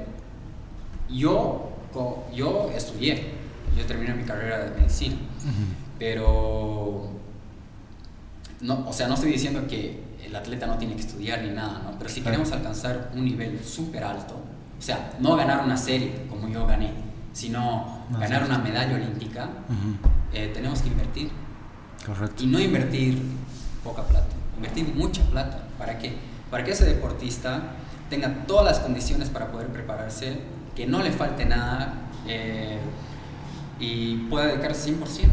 yo, yo estudié, yo terminé mi carrera de medicina, pero, no, o sea, no estoy diciendo que el atleta no tiene que estudiar ni nada, ¿no? pero si queremos alcanzar un nivel súper alto, o sea, no ganar una serie como yo gané, sino ganar una medalla olímpica, eh, tenemos que invertir. Correcto. Y no invertir poca plata, invertir mucha plata. ¿Para qué? Para que ese deportista tenga todas las condiciones para poder prepararse, que no le falte nada. Eh, y pueda dedicarse 100%,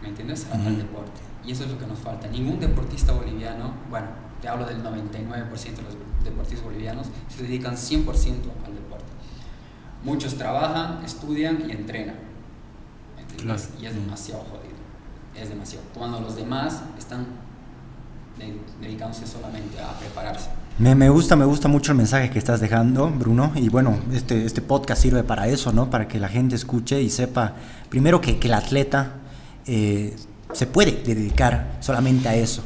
¿me entiendes?, al deporte. Y eso es lo que nos falta. Ningún deportista boliviano, bueno, te hablo del 99% de los deportistas bolivianos, se dedican 100% al deporte. Muchos trabajan, estudian y entrenan. ¿me Claro. Y es demasiado jodido. Es demasiado. Cuando los demás están de- dedicándose solamente a prepararse. Me, me gusta, me gusta mucho el mensaje que estás dejando, Bruno. Y bueno, este, este podcast sirve para eso, ¿no? Para que la gente escuche y sepa, primero que, que el atleta eh, se puede dedicar solamente a eso.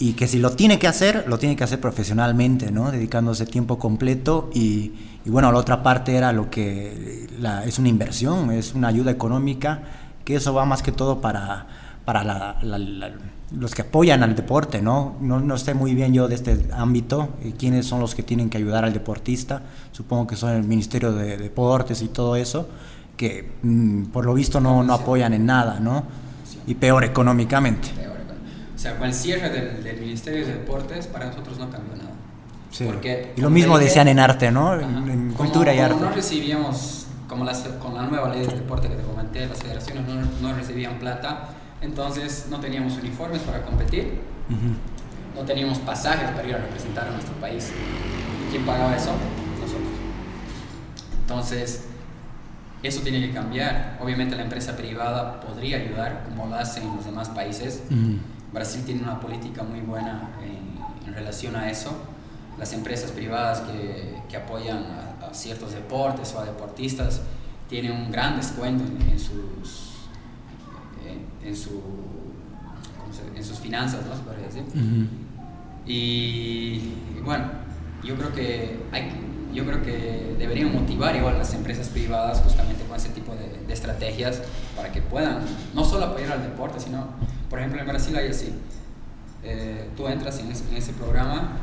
Y que si lo tiene que hacer, lo tiene que hacer profesionalmente, ¿no? Dedicándose tiempo completo. Y, y bueno, la otra parte era lo que la- es una inversión, es una ayuda económica, que eso va más que todo para, para la- la- la- los que apoyan al deporte, ¿no? ¿no? No sé muy bien yo de este ámbito, eh, quiénes son los que tienen que ayudar al deportista. Supongo que son el Ministerio de Deportes y todo eso, que mm, por lo visto no, no apoyan en nada, ¿no? Y peor económicamente. Peor, sea, con el cierre del, del Ministerio de Deportes, para nosotros no cambió nada. Sí. Porque, y lo mismo decían en arte, ¿no? En, Ajá. en Como- cultura y como arte. no recibíamos, como las- con la nueva ley del deporte que te comenté, las federaciones no, no recibían plata, entonces no teníamos uniformes para competir, Ujú. no teníamos pasajes para ir a representar a nuestro país. ¿Y quién pagaba eso? Nosotros. Entonces, eso tiene que cambiar. Obviamente la empresa privada podría ayudar, como lo hacen en los demás países. Ujú. Brasil tiene una política muy buena en, en relación a eso. Las empresas privadas que, que apoyan a, a ciertos deportes o a deportistas tienen un gran descuento en, en sus, en, en su, ¿cómo se- en sus finanzas, ¿no? Se. Y, y bueno, yo creo que hay, yo creo que deberían motivar igual las empresas privadas justamente con ese tipo de, de estrategias para que puedan no solo apoyar al deporte, sino, por ejemplo, en Brasil hay así. Eh, tú entras en ese, en ese programa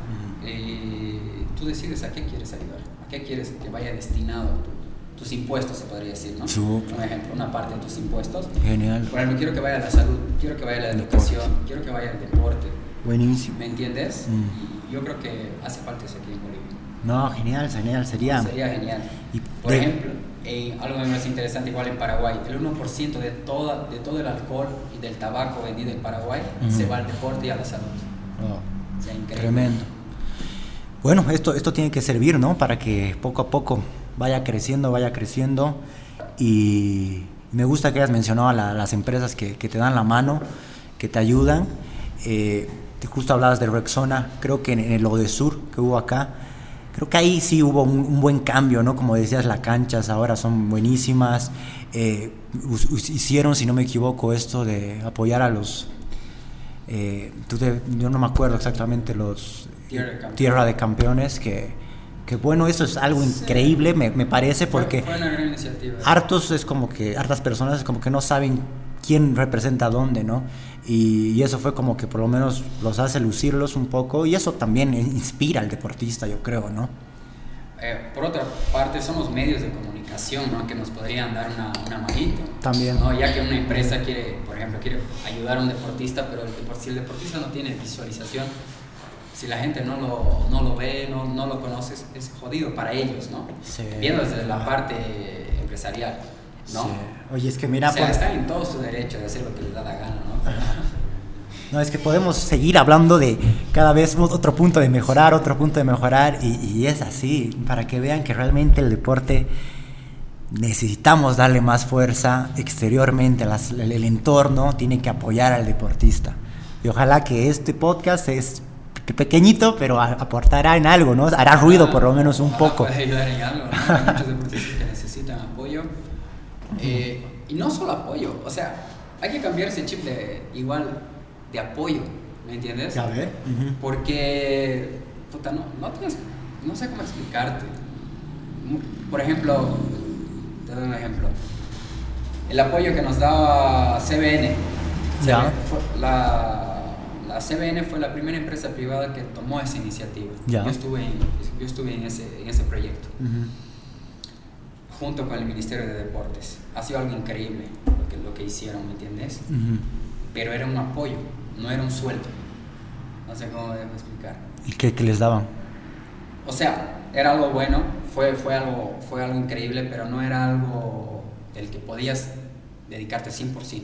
y tú decides a qué quieres ayudar, a qué quieres que vaya destinado tu- tus impuestos, se podría decir, ¿no? Súper. Un ejemplo, una parte de tus impuestos. Genial. Por ejemplo, quiero que vaya a la salud, quiero que vaya a la Deporte. educación, quiero que vaya al deporte. Buenísimo. ¿Me entiendes? Mm. Y yo creo que hace falta eso aquí en Bolivia. No, genial, genial. Sería. Sería genial. Y Por de- ejemplo, eh, algo parece interesante igual en Paraguay, el 1% de, toda, de todo el alcohol y del tabaco vendido en Paraguay Ujú. se va al deporte y a la salud. Oh. O sea. Tremendo. Bueno, esto, esto tiene que servir, ¿no? Para que poco a poco vaya creciendo, vaya creciendo. Y me gusta que hayas mencionado a la- las empresas que, que te dan la mano, que te ayudan. Eh, justo hablabas de Rexona, creo que en, en el Odesur que hubo acá, creo que ahí sí hubo un, un buen cambio, ¿no? Como decías, las canchas ahora son buenísimas. Eh, hicieron, si no me equivoco, esto de apoyar a los eh, tú te- yo no me acuerdo exactamente los Tierra de Campeones. Tierra de Campeones, que, que bueno, eso es algo Sí. increíble, me, me parece, Fue- porque Fue, una gran iniciativa. hartos es como que, hartas personas es como que no saben quién representa dónde, ¿no? Y, y eso fue como que por lo menos los hace lucirlos un poco, y eso también inspira al deportista, yo creo, ¿no? Eh, por otra parte, somos medios de comunicación ¿no? que nos podrían dar una, una manito. También. ¿no? Ya que una empresa quiere, por ejemplo, quiere ayudar a un deportista, pero el si el deportista no tiene visualización, si la gente no lo, no lo ve, no, no lo conoce, es, es jodido para ellos, ¿no? Sí. Viendo desde la parte empresarial, ¿no? Sí. Oye, es que mira, o sea, pues- están en todo su derecho de hacer lo que les da la gana, ¿no? No, es que podemos seguir hablando de cada vez otro punto de mejorar, otro punto de mejorar, y, y es así, para que vean que realmente el deporte necesitamos darle más fuerza exteriormente, las- el, el entorno tiene que apoyar al deportista. Y ojalá que este podcast es pe- pequeñito, pero a- aportará en algo, ¿no? Hará ruido por lo menos un poco. pueda ayudar en algo, ¿no? Hay muchos deportistas que necesitan apoyo. Eh, y no solo apoyo, o sea, hay que cambiar ese chip de igual de apoyo, ¿me entiendes? A ver. ujú. Porque, puta, no, no tienes, no sé cómo explicarte. Por ejemplo, te doy un ejemplo. El apoyo que nos daba CBN. La, la CBN fue la primera empresa privada que tomó esa iniciativa. Ya. Yo estuve, en, yo estuve en, ese, en ese proyecto. Junto con el Ministerio de Deportes. Ha sido algo increíble lo que, lo que hicieron, ¿me entiendes? Ujú. Pero era un apoyo, no era un sueldo. No sé cómo debo explicar. ¿Y qué, qué les daban? O sea, era algo bueno, fue, fue, algo, fue algo increíble, pero no era algo del que podías dedicarte 100%.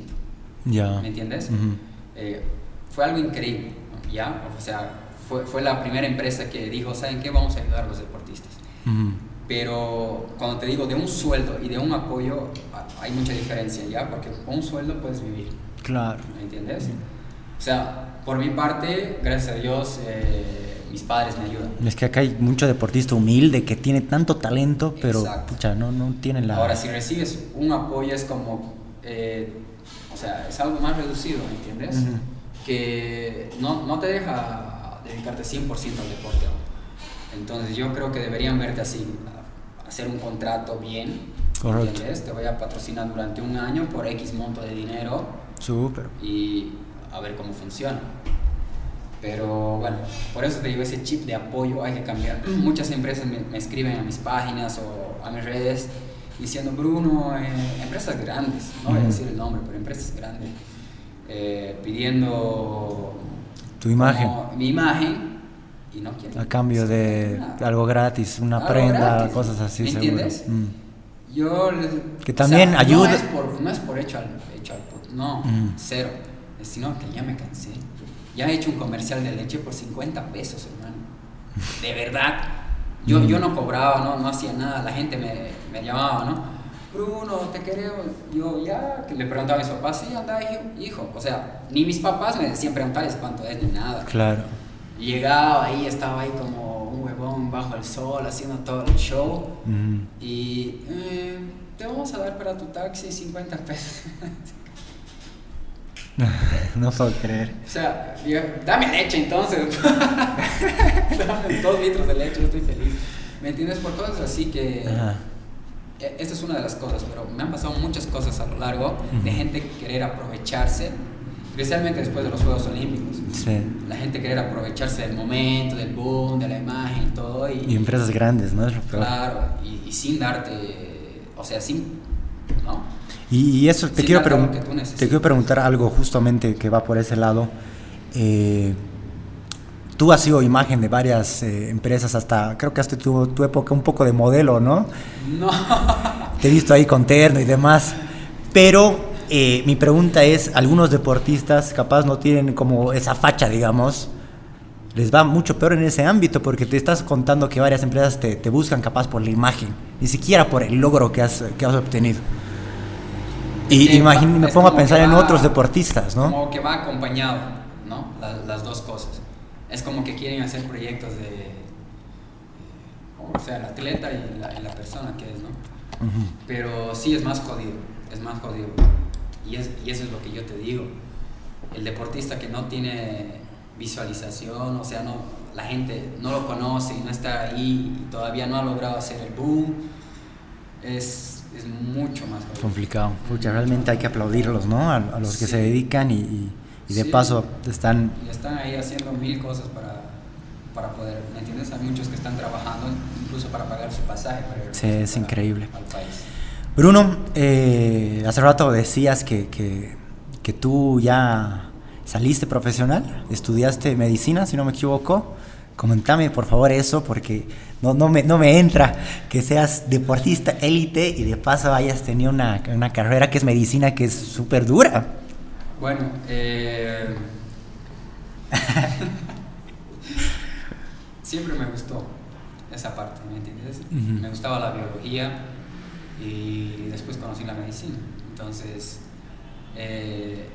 Ya. ¿Me entiendes? Ujú. Eh, fue algo increíble, ¿ya? O sea, fue, fue la primera empresa que dijo, ¿saben qué? Vamos a ayudar a los deportistas. Ujú. Pero cuando te digo de un sueldo y de un apoyo, hay mucha diferencia, ¿ya? Porque con un sueldo puedes vivir. Claro. ¿Me entiendes? O sea, por mi parte, gracias a Dios, eh, mis padres me ayudan. Es que acá hay mucho deportista humilde que tiene tanto talento, pero pucha, no, no tiene la... Ahora, si recibes un apoyo es como, eh, o sea, es algo más reducido, ¿me entiendes? Que no, no, te deja dedicarte 100% al deporte. Entonces yo creo que deberían verte así, hacer un contrato bien. Correcto. Te voy a patrocinar durante un año por X monto de dinero. Súper. Y a ver cómo funciona. Pero bueno, por eso te digo, ese chip de apoyo hay que cambiar. Muchas empresas me, escriben a mis páginas o a mis redes diciendo, Bruno, eh, empresas grandes, no voy a decir el nombre, pero empresas grandes, eh, pidiendo... Tu imagen. mi imagen y no A cambio de algo gratis, una prenda, cosas así, ¿Me entiendes? Mm. Yo Que también ayuda. No es por, no es por hecho al, hecho al no, mm. cero. Sino que ya me cansé. Ya he hecho un comercial de leche por 50 pesos, hermano. De verdad. Yo, yo no cobraba, no, no hacía nada. La gente me, me llamaba, ¿no? Bruno, te queremos. Yo ya, que le preguntaba a mis papás, sí, anda, hijo. O sea, ni mis papás me decían preguntarles cuánto es ni nada. Claro. Llegaba ahí, estaba ahí como un huevón bajo el sol haciendo todo el show. Y eh, te vamos a dar para tu taxi 50 pesos. no puedo creer. O sea, dame leche entonces. dame dos litros de leche, estoy feliz. ¿Me entiendes? Por cosas así que... E, esta es una de las cosas, pero me han pasado muchas cosas a lo largo de gente querer aprovecharse especialmente después de los Juegos Olímpicos. Sí. La gente querer aprovecharse del momento, del boom, de la imagen y todo. Y, empresas grandes, ¿no? Claro, y, sin darte, o sea, sin, ¿no? Y, eso, te quiero, te quiero preguntar algo justamente que va por ese lado. Eh, tú has sido imagen de varias eh, empresas, hasta creo que hasta tu, tu época un poco de modelo, ¿no? No. Te he visto ahí con terno y demás. Pero eh, mi pregunta es, algunos deportistas capaz no tienen como esa facha, digamos, les va mucho peor en ese ámbito porque te estás contando que varias empresas te, te buscan capaz por la imagen, ni siquiera por el logro que has, que has obtenido. Y me pongo a pensar en otros deportistas, ¿no? Como que va acompañado, ¿no? las dos cosas. Es como que quieren hacer proyectos de, o sea, el atleta y la, la persona que es, ¿no? Pero sí es más jodido, es más jodido. Y, es, y eso es lo que yo te digo. El deportista que no tiene visualización, o sea, no, la gente no lo conoce y no está ahí y todavía no ha logrado hacer el boom, es, es mucho más complicado. Porque realmente hay que aplaudirlos, ¿no? A, los que se dedican y, y de paso están... Y están ahí haciendo mil cosas para, para poder, ¿me entiendes? Hay muchos que están trabajando incluso para pagar su pasaje para sí, es increíble. al país. Bruno, eh, hace rato decías que, que, tú ya saliste profesional, estudiaste medicina, si no me equivoco. Comentame por favor eso, porque no, no, me, no me entra que seas deportista élite y de paso hayas tenido una, una carrera que es medicina que es súper dura. Bueno, eh... siempre me gustó esa parte, ¿me entiendes? Me gustaba la biología y después conocí la medicina. Entonces, eh,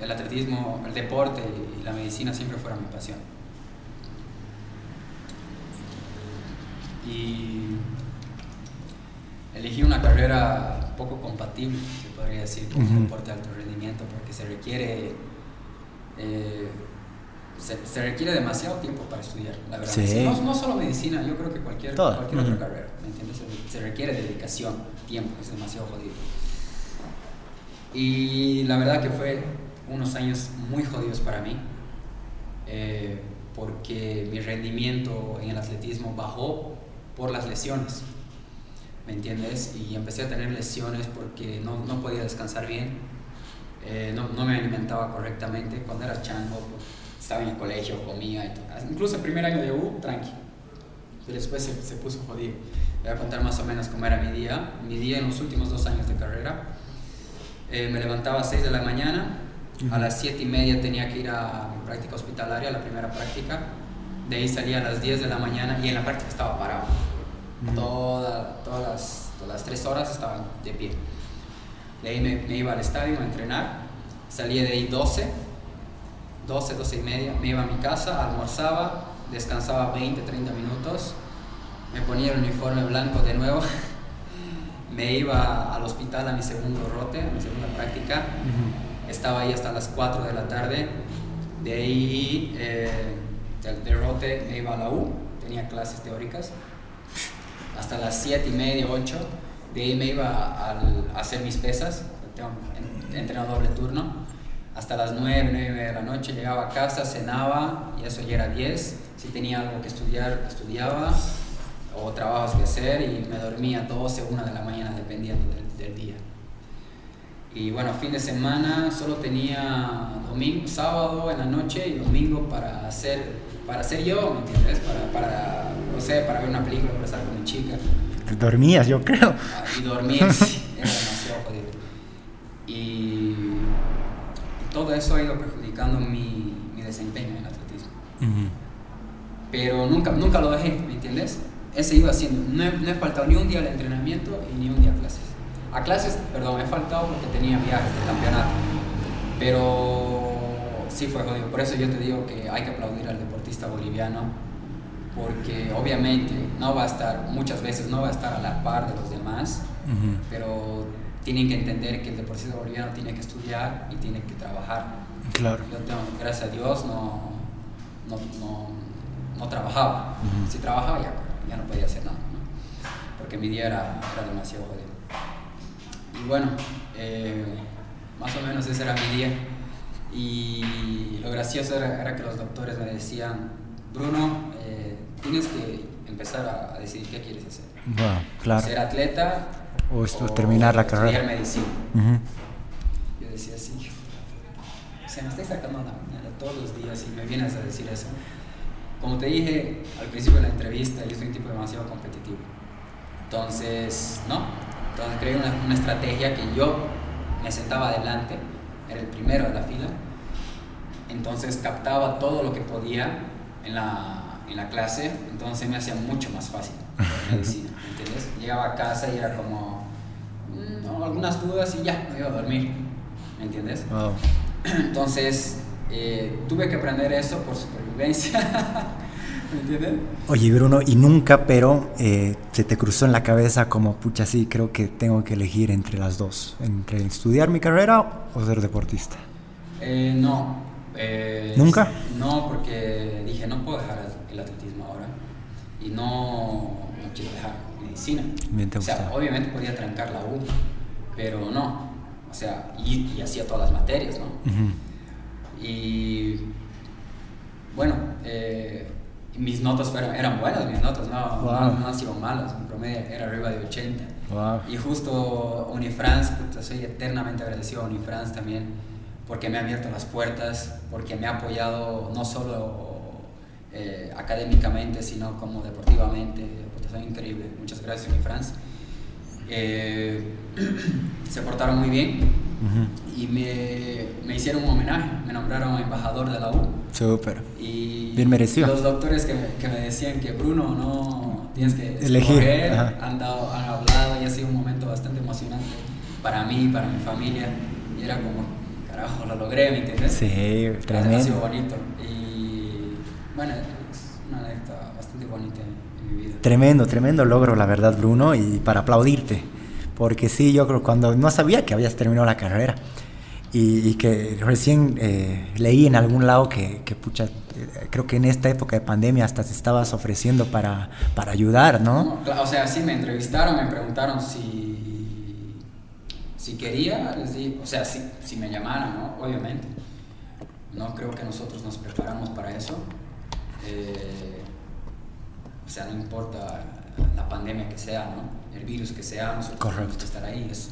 el atletismo, el deporte y la medicina siempre fueron mi pasión. Y elegí una carrera poco compatible, se podría decir, con el deporte de alto rendimiento, porque se requiere... Eh, se, requiere demasiado tiempo para estudiar, la verdad. No, no, solo medicina, yo creo que cualquier, cualquier otra carrera, ¿me entiendes? Se, requiere dedicación, tiempo, es demasiado jodido. Y la verdad que fue unos años muy jodidos para mí, eh, porque mi rendimiento en el atletismo bajó por las lesiones, ¿me entiendes? Y empecé a tener lesiones porque no, no podía descansar bien, eh, no, no, me alimentaba correctamente. Cuando era chango, pues, estaba en el colegio, comía, y todo. incluso el primer año de U, tranqui. Y después se, se, puso jodido. Voy a contar más o menos cómo era mi día. Mi día en los últimos dos años de carrera. Eh, me levantaba a 6 de la mañana, a las 7 y media tenía que ir a mi práctica hospitalaria, la primera práctica. De ahí salía a las 10 de la mañana y en la práctica estaba parado. Toda, todas, las, todas las tres horas estaba de pie. De ahí me, me iba al estadio a entrenar, salía de ahí 12, 12, 12 y media, me iba a mi casa, almorzaba, descansaba 20, 30 minutos, me ponía el uniforme blanco de nuevo, me iba al hospital a mi segundo rote, a mi segunda práctica, estaba ahí hasta las 4 de la tarde, de ahí eh, del, del rote me iba a la U, tenía clases teóricas, hasta las 7 y media, 8. De ahí me iba a hacer mis pesas, tengo en- entrenado doble turno. Hasta las 9, 9 y media de la noche llegaba a casa, cenaba y eso ya era 10. Si tenía algo que estudiar, estudiaba o trabajos que hacer y me dormía 12, 1 de la mañana dependiendo del, del día. Y bueno, fin de semana solo tenía domingo, sábado en la noche y domingo para hacer, para hacer yo, ¿me entiendes? Para, para, no sé, para ver una película, para estar con mi chica. Dormías, yo creo. Ah, Y dormir, sí, era demasiado jodido. Y todo eso ha ido perjudicando mi, mi desempeño en el atletismo. Pero nunca, nunca lo dejé, ¿me entiendes? He seguido haciendo. No he, no he faltado ni un día al entrenamiento y ni un día a clases. A clases, perdón, he faltado porque tenía viajes de campeonato. Pero sí fue jodido. Por eso yo te digo que hay que aplaudir al deportista boliviano. Porque obviamente no va a estar, muchas veces no va a estar a la par de los demás. Pero tienen que entender que el deportista boliviano tiene que estudiar y tiene que trabajar. Claro. Yo tengo, gracias a Dios, no, no, no, no trabajaba. Ujú. Si trabajaba ya, ya no podía hacer nada, ¿no? porque mi día era, era demasiado jodido. Y bueno, eh, más o menos ese era mi día. Y lo gracioso era, era que los doctores me decían, Bruno, eh, tienes que empezar a, a decidir qué quieres hacer. Wow, claro. Ser atleta O estu- terminar la estudiar carrera. medicina. Ujú. Yo decía así, o sea, me estoy sacando la mañana todos los días y me vienes a decir eso. Como te dije al principio de la entrevista, yo soy un tipo demasiado competitivo. Entonces, no. Entonces creé una, una estrategia que yo me sentaba adelante, era el primero de la fila. Entonces captaba todo lo que podía en la, en la clase, entonces me hacía mucho más fácil medicina, ¿me entiendes? Llegaba a casa y era como, no, algunas dudas y ya, me iba a dormir, ¿me entiendes? Wow. Entonces, eh, tuve que aprender eso por supervivencia, ¿me entiendes? Oye, Bruno, y nunca, pero eh, se te cruzó en la cabeza como, pucha, sí, creo que tengo que elegir entre las dos, entre estudiar mi carrera o ser deportista. Eh, no. ¿Nunca? No, porque dije, no puedo dejar el- atletismo ahora. Y no, no quiero dejar medicina. Bien o sea, obviamente podía trancar la U, pero no. O sea, y, y hacía todas las materias, ¿no? Ujú. Y bueno, eh, mis notas fueron, eran buenas, mis notas, no, Wow. no, no han sido malas, mi promedio era arriba de 80. Wow. Y justo Unifrance, puta, soy eternamente agradecido a Unifrance también, porque me ha abierto las puertas, porque me ha apoyado no solo eh, académicamente, sino como deportivamente. Puta, soy increíble. Muchas gracias Unifrance. Eh, se portaron muy bien Ujú. y me, me hicieron un homenaje, me nombraron embajador de la U. Súper. Y Bien merecido. Los doctores que que me decían que Bruno no tienes que Elegir, han, dado, han hablado y ha sido un momento bastante emocionante para mí, para mi familia. Y era como, carajo, lo logré, ¿me entiendes? Sí, Ha sido tremendo. bonito. Y bueno, es una anécdota bastante bonita Tremendo, tremendo logro, la verdad, Bruno, y para aplaudirte. Porque sí, yo creo cuando no sabía que habías terminado la carrera y, que recién eh, leí en algún lado que, que, pucha, eh, creo que en esta época de pandemia hasta te estabas ofreciendo para, para ayudar, ¿no? O sea, sí me entrevistaron, me preguntaron si, si quería, les di, o sea, si, si me llamaran, ¿no? Obviamente. No creo que nosotros nos preparamos para eso. Eh, o sea, no importa la pandemia que sea, ¿no? El virus que sea, nosotros Correcto. tenemos que estar ahí. Es,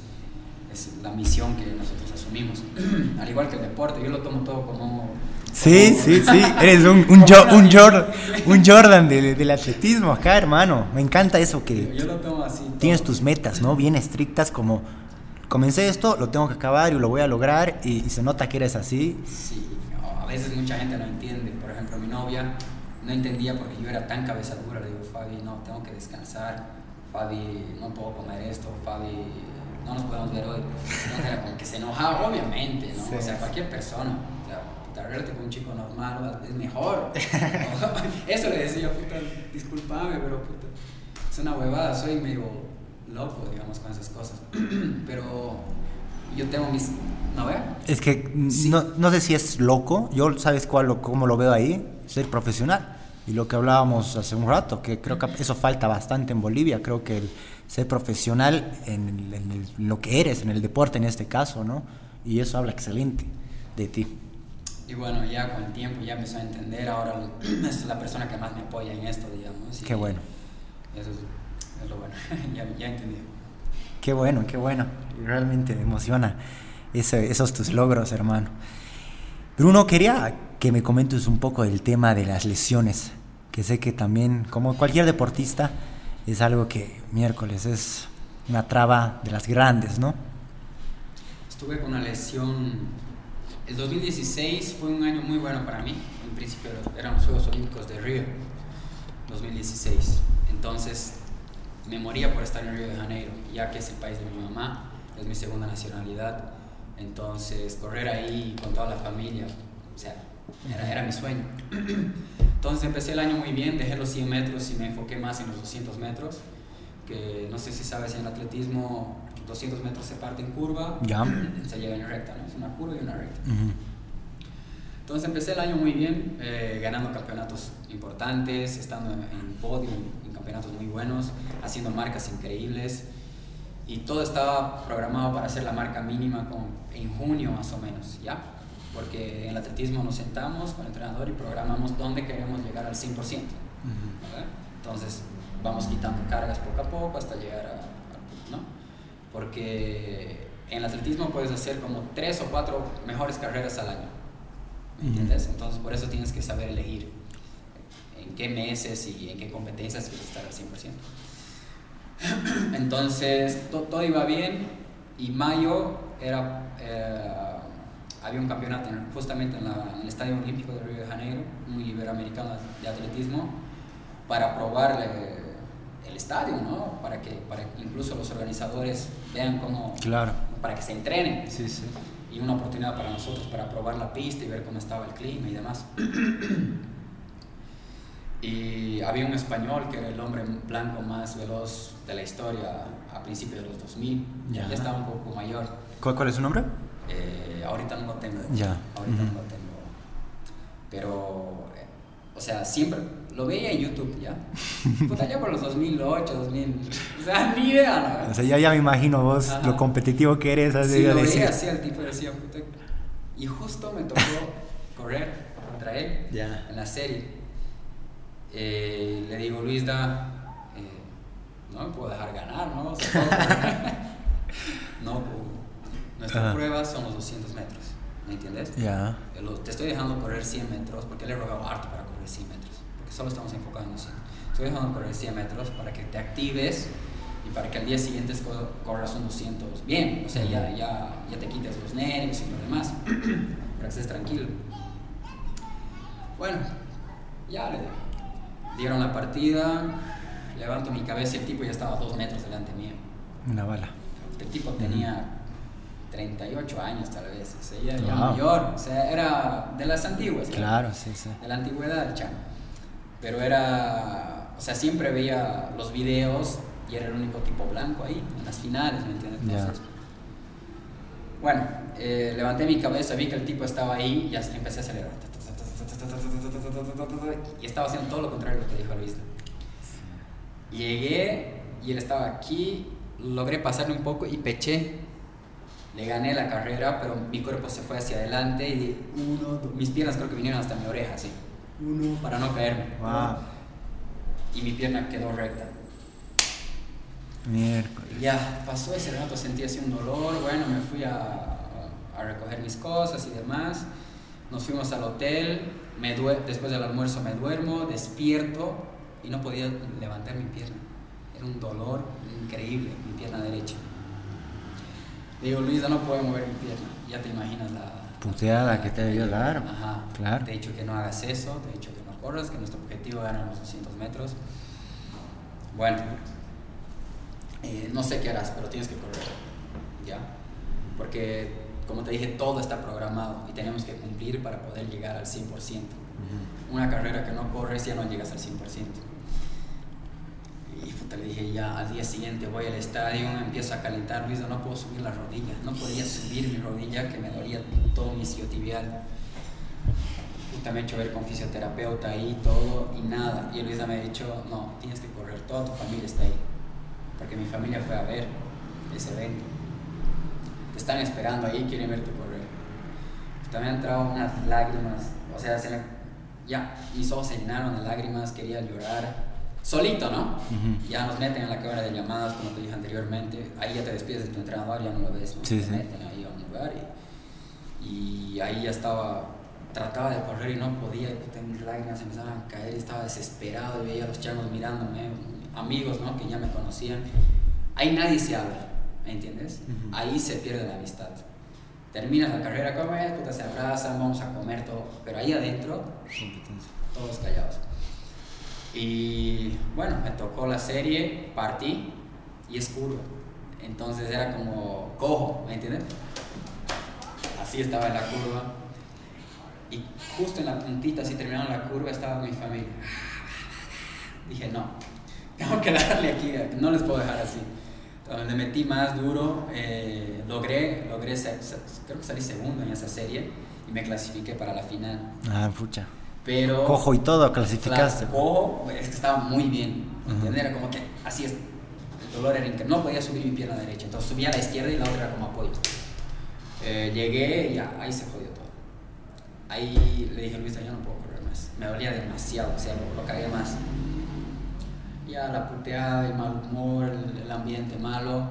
es la misión que nosotros asumimos. Al igual que el deporte, yo lo tomo todo como... Sí, como- sí, sí, eres un, un, Jo- un. Jordan, un Jordan del, del atletismo acá, hermano. Me encanta eso que yo lo tomo así. todo. tienes tus metas, ¿no? Bien estrictas como, comencé esto, lo tengo que acabar y lo voy a lograr y, y se nota que eres así. Sí, no, a veces mucha gente no entiende. Por ejemplo, mi novia no entendía porque yo era tan cabeza dura. Le digo, Fabi, no, tengo que descansar. Fabi, no puedo comer esto. Fabi, no nos podemos ver hoy. Entonces era como que se enojaba, obviamente, ¿no? O sea, cualquier persona. O sea, puta, verte con un chico normal es mejor. Eso le decía, puta, discúlpame, pero puta, es una huevada, soy medio loco, digamos, con esas cosas. pero yo tengo mis... ¿No ve? Es que no, no sé si es loco, yo sabes cuál, cómo lo veo ahí, ser profesional. Y lo que hablábamos hace un rato, que creo que eso falta bastante en Bolivia, creo que el ser profesional en, lo que eres, en el deporte en este caso, ¿no? Y eso habla excelente de ti. Y bueno, ya con el tiempo ya empezó a entender, ahora es la persona que más me apoya en esto, digamos. Qué bueno. Eso es, lo bueno, ya, ya entendí. Qué bueno, qué bueno. Realmente me emociona esos tus logros, hermano. Bruno, quería que me comentes un poco del tema de las lesiones, que sé que también, como cualquier deportista, es algo que miércoles es una traba de las grandes, ¿no? Estuve con una lesión. El 2016 fue un año muy bueno para mí. En principio eran los Juegos Olímpicos de Río, 2016. Entonces me moría por estar en Río de Janeiro, ya que es el país de mi mamá, es mi segunda nacionalidad. Entonces correr ahí con toda la familia, o sea, era, era mi sueño. Entonces empecé el año muy bien, dejé los 100 metros y me enfoqué más en los 200 metros, que no sé si sabes, en el atletismo 200 metros se parte en curva, ya. se llega en recta, ¿no? es una curva y una recta. Entonces empecé el año muy bien, eh, ganando campeonatos importantes, estando en, podio, en campeonatos muy buenos, haciendo marcas increíbles y todo estaba programado para hacer la marca mínima con, en junio más o menos, ¿ya? Porque en el atletismo nos sentamos con el entrenador y programamos dónde queremos llegar al 100%. Entonces vamos quitando cargas poco a poco hasta llegar a, ¿no? Porque en el atletismo puedes hacer como tres o cuatro mejores carreras al año. ¿Me entiendes? Entonces por eso tienes que saber elegir en qué meses y en qué competencias quieres estar al 100%. Entonces todo iba bien y mayo era... Eh, había un campeonato justamente en, el Estadio Olímpico de Río de Janeiro, muy iberoamericano de atletismo, para probar el estadio, ¿no? Para que, para incluso los organizadores vean cómo... Claro. Para que se entrenen. Sí, sí. Y una oportunidad para nosotros para probar la pista y ver cómo estaba el clima y demás. y había un español que era el hombre blanco más veloz de la historia a principios de los 2000. Ya, ya estaba un poco mayor. ¿Cuál, cuál es su nombre? Eh, ahorita no lo tengo. Ya. Ahorita no lo tengo. Pero, eh, o sea, siempre lo veía en YouTube ya. Pues allá por los 2008, 2000. O sea, ni idea, ¿no? O sea, ya, ya me imagino vos lo competitivo que eres. Así sí, lo veía así al tipo decía, puta. Y justo me tocó correr contra él ya. en la serie. Eh, le digo, Luis, da. no me puedo dejar ganar, ¿no? O sea, no, nuestra prueba son los 200 metros, ¿me entiendes? Ya. Te estoy dejando correr 100 metros, porque le he rogado harto para correr 100 metros, porque solo estamos enfocados en 100. Estoy dejando correr 100 metros para que te actives y para que al día siguiente corras unos 200 bien, o sea, ya, ya, ya te quites los nervios y lo demás, para que estés tranquilo. Bueno, ya le dieron la partida, levanto mi cabeza y el tipo ya estaba a dos metros delante mío. Una bala. El tipo tenía 38 años tal vez, o sea, ya, mayor, o sea, era de las antiguas. Claro, sí, sí. De la antigüedad, chamo. Pero era, o sea, siempre veía los videos y era el único tipo blanco ahí, en las finales, ¿me entiendes? Entonces, bueno, eh, levanté mi cabeza, vi que el tipo estaba ahí y ya empecé a acelerar. Y estaba haciendo todo lo contrario de lo que dijo Luis. Llegué y él estaba aquí, logré pasarle un poco y peché le gané la carrera, pero mi cuerpo se fue hacia adelante y uno, mis piernas creo que vinieron hasta mi oreja, así. Uno, para no caerme. Y mi pierna quedó recta. Miércoles. Ya, pasó ese rato, sentí así un dolor, bueno, me fui a, a recoger mis cosas y demás. Nos fuimos al hotel, me después del almuerzo me duermo, despierto y no podía levantar mi pierna. Era un dolor increíble, mi pierna derecha. Digo, Luisa, no puedo mover mi pierna. Ya te imaginas la... Puteada que te debió dar. Ajá. Claro. Te he dicho que no hagas eso, te he dicho que no corras, que nuestro objetivo era los 200 metros. Bueno, eh, no sé qué harás, pero tienes que correr, ¿ya? Porque, como te dije, todo está programado y tenemos que cumplir para poder llegar al 100%. Una carrera que no corres ya no llegas al 100%. Y puta, le dije, ya al día siguiente voy al estadio, empiezo a calentar, Luis, no puedo subir la rodilla, no podía subir mi rodilla que me dolía todo mi isquiotibial. Puta, me he hecho ver con fisioterapeuta ahí, todo y nada. Y Luisa me ha dicho, no, tienes que correr, toda tu familia está ahí. Porque mi familia fue a ver ese evento. Te están esperando ahí, quieren verte correr. También han entrado unas lágrimas, o sea, se ya, mis ojos se llenaron de lágrimas, quería llorar solito, ¿no? Ya nos meten en la cámara de llamadas, como te dije anteriormente. Ahí ya te despides de tu entrenador, ya no lo ves, ¿no? Sí, te sí. meten ahí a un lugar y, y ahí ya estaba, trataba de correr y no podía, y mis lágrimas empezaban a caer, y estaba desesperado y veía a los changos mirándome, amigos, ¿no? Que ya me conocían. Ahí nadie se habla, ¿me entiendes? Ahí se pierde la amistad. Terminas la carrera, comes, puta, se abrazan, vamos a comer todo, pero ahí adentro, todos callados. Y bueno, me tocó la serie, partí y es curva. Entonces era como cojo, ¿me entiendes? Así estaba en la curva. Y justo en la puntita, así terminando la curva, estaba mi familia. Dije, no, tengo que darle aquí, no les puedo dejar así. Entonces, le metí más duro, eh, logré, logré, creo que salí segundo en esa serie y me clasifiqué para la final. Ah, pucha. Pero Cojo y todo, clasificaste. Claro, cojo, es que estaba muy bien. ¿me Ajá. entiendes? Era como que así es. El dolor era increíble. No podía subir mi pierna derecha. Entonces subía a la izquierda y la otra era como apoyo. Eh, llegué y ya, ahí se jodió todo. Ahí le dije a Luisa, yo no puedo correr más. Me dolía demasiado, o sea, lo, lo cagué más. Ya la puteada, el mal humor, el, el ambiente malo.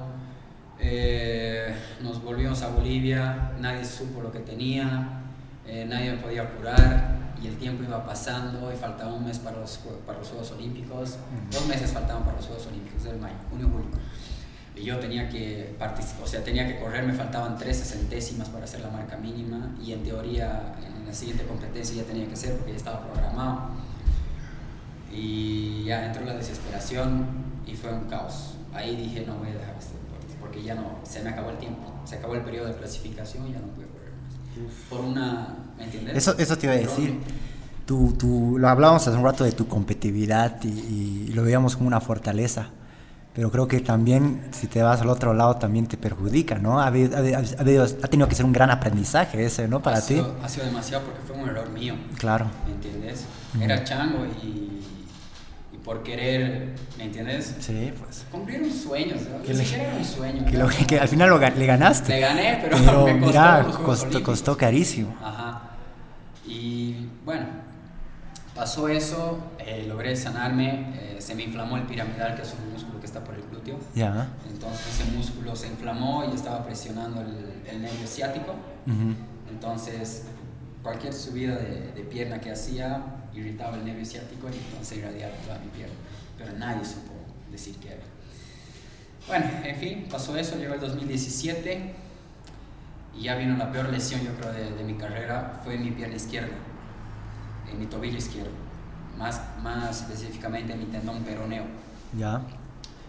Eh, nos volvimos a Bolivia, nadie supo lo que tenía, eh, nadie me podía curar y el tiempo iba pasando y faltaba un mes para los, para los Juegos Olímpicos. Ujú. Dos meses faltaban para los Juegos Olímpicos del mayo, junio, julio. Y yo tenía que participar, o sea, tenía que correr, me faltaban 13 centésimas para hacer la marca mínima y en teoría en la siguiente competencia ya tenía que ser porque ya estaba programado. Y ya entró la desesperación y fue un caos. Ahí dije, no voy a dejar este deporte porque ya no, se me acabó el tiempo, se acabó el periodo de clasificación y ya no pude. Por una, ¿me entiendes? Eso, eso te iba a decir. Tú, tú, lo hablábamos hace un rato de tu competitividad y, y lo veíamos como una fortaleza. Pero creo que también, si te vas al otro lado, también te perjudica, ¿no? Ha, ha, ha ha tenido que ser un gran aprendizaje ese, ¿no? Para ha ti. Sido, ha sido demasiado porque fue un error mío. Claro. ¿me entiendes? Era chango y por querer, ¿me entiendes? Sí, pues. Cumplir un sueño, ¿sabes? Que siquiera era un sueño. Que, lo- que al final lo le ganaste. Le gané, pero, Pero me costó los Juegos costó, costó carísimo. Ajá. Y bueno, pasó eso, eh, logré sanarme, eh, se me inflamó el piramidal, que es un músculo que está por el glúteo. Ya. Entonces ese músculo se inflamó y estaba presionando el, el nervio ciático. Ujú. Entonces, cualquier subida de, de pierna que hacía irritaba el nervio ciático y entonces irradiaba toda mi pierna. Pero nadie supo decir qué era. Bueno, en fin, pasó eso, llegó el 2017 y ya vino la peor lesión, yo creo, de, de mi carrera, fue en mi pierna izquierda, en mi tobillo izquierdo, más, más específicamente en mi tendón peroneo. Ya.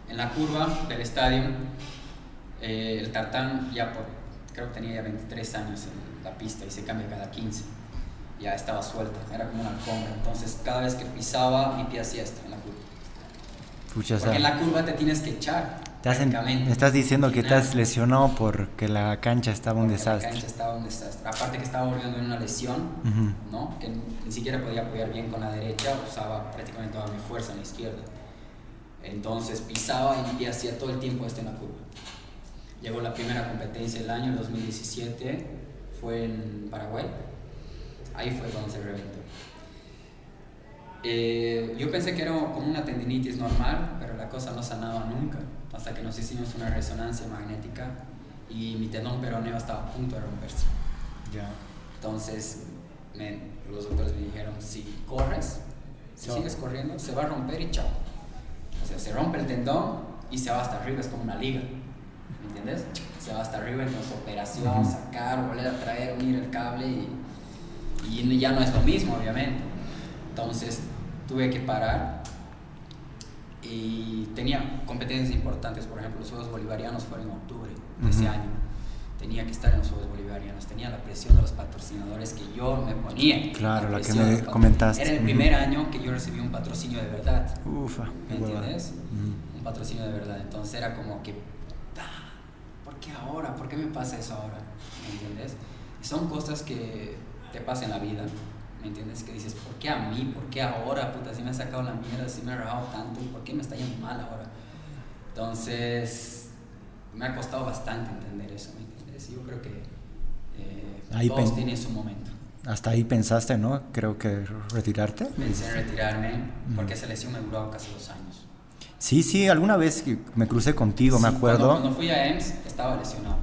En la curva del estadio, eh, el tartán ya por, creo que tenía ya 23 años en la pista y se cambia cada 15. Ya estaba suelta, era como una alfombra. Entonces cada vez que pisaba, mi pie hacía esto en la curva. Pucha, Porque en la curva te tienes que echar. prácticamente. me estás diciendo que te has Nada. lesionado porque la cancha estaba un Porque desastre. La cancha estaba un desastre. Aparte que estaba volviendo en una lesión, Ujú. ¿no? Que ni siquiera podía apoyar bien con la derecha, usaba prácticamente toda mi fuerza en la izquierda. Entonces pisaba y mi pie hacía todo el tiempo esto en la curva. Llegó la primera competencia del año, el 2017, fue en Paraguay. Ahí fue donde se reventó. Eh, yo pensé que era como una tendinitis normal, pero la cosa no sanaba nunca, hasta que nos hicimos una resonancia magnética y mi tendón peroneo estaba a punto de romperse. Ya. Entonces, me- los doctores me dijeron, si corres, si sigues corriendo, se va a romper y chao. O sea, se rompe el tendón y se va hasta arriba, es como una liga. ¿Me entiendes? Se va hasta arriba, entonces operación, sacar, volver a traer, unir el cable y, y ya no es lo mismo, obviamente. Entonces tuve que parar y tenía competencias importantes, por ejemplo, los Juegos Bolivarianos fueron en octubre de ese año. Tenía que estar en los Juegos Bolivarianos, tenía la presión de los patrocinadores que yo me ponía. Claro, la, que me comentaste. Era el primer año que yo recibí un patrocinio de verdad. Ufa, ¿me entiendes? Un patrocinio de verdad. Entonces era como que, ah, ¿por qué ahora? ¿Por qué me pasa eso ahora? ¿Me entiendes? son cosas que te pasan en la vida ¿me entiendes? Que dices, ¿por qué a mí? ¿Por qué ahora? Puta, si me ha sacado la mierda, si me ha rajado tanto, ¿por qué me está yendo mal ahora? Entonces, me ha costado bastante entender eso, ¿me entiendes? Yo creo que eh, todos tienen su momento. Hasta ahí pensaste, ¿no? Creo que retirarte. Pensé en retirarme porque esa lesión me duró casi dos años. Sí, sí, alguna vez me crucé contigo, me acuerdo. Cuando, cuando fui a EMS estaba lesionado.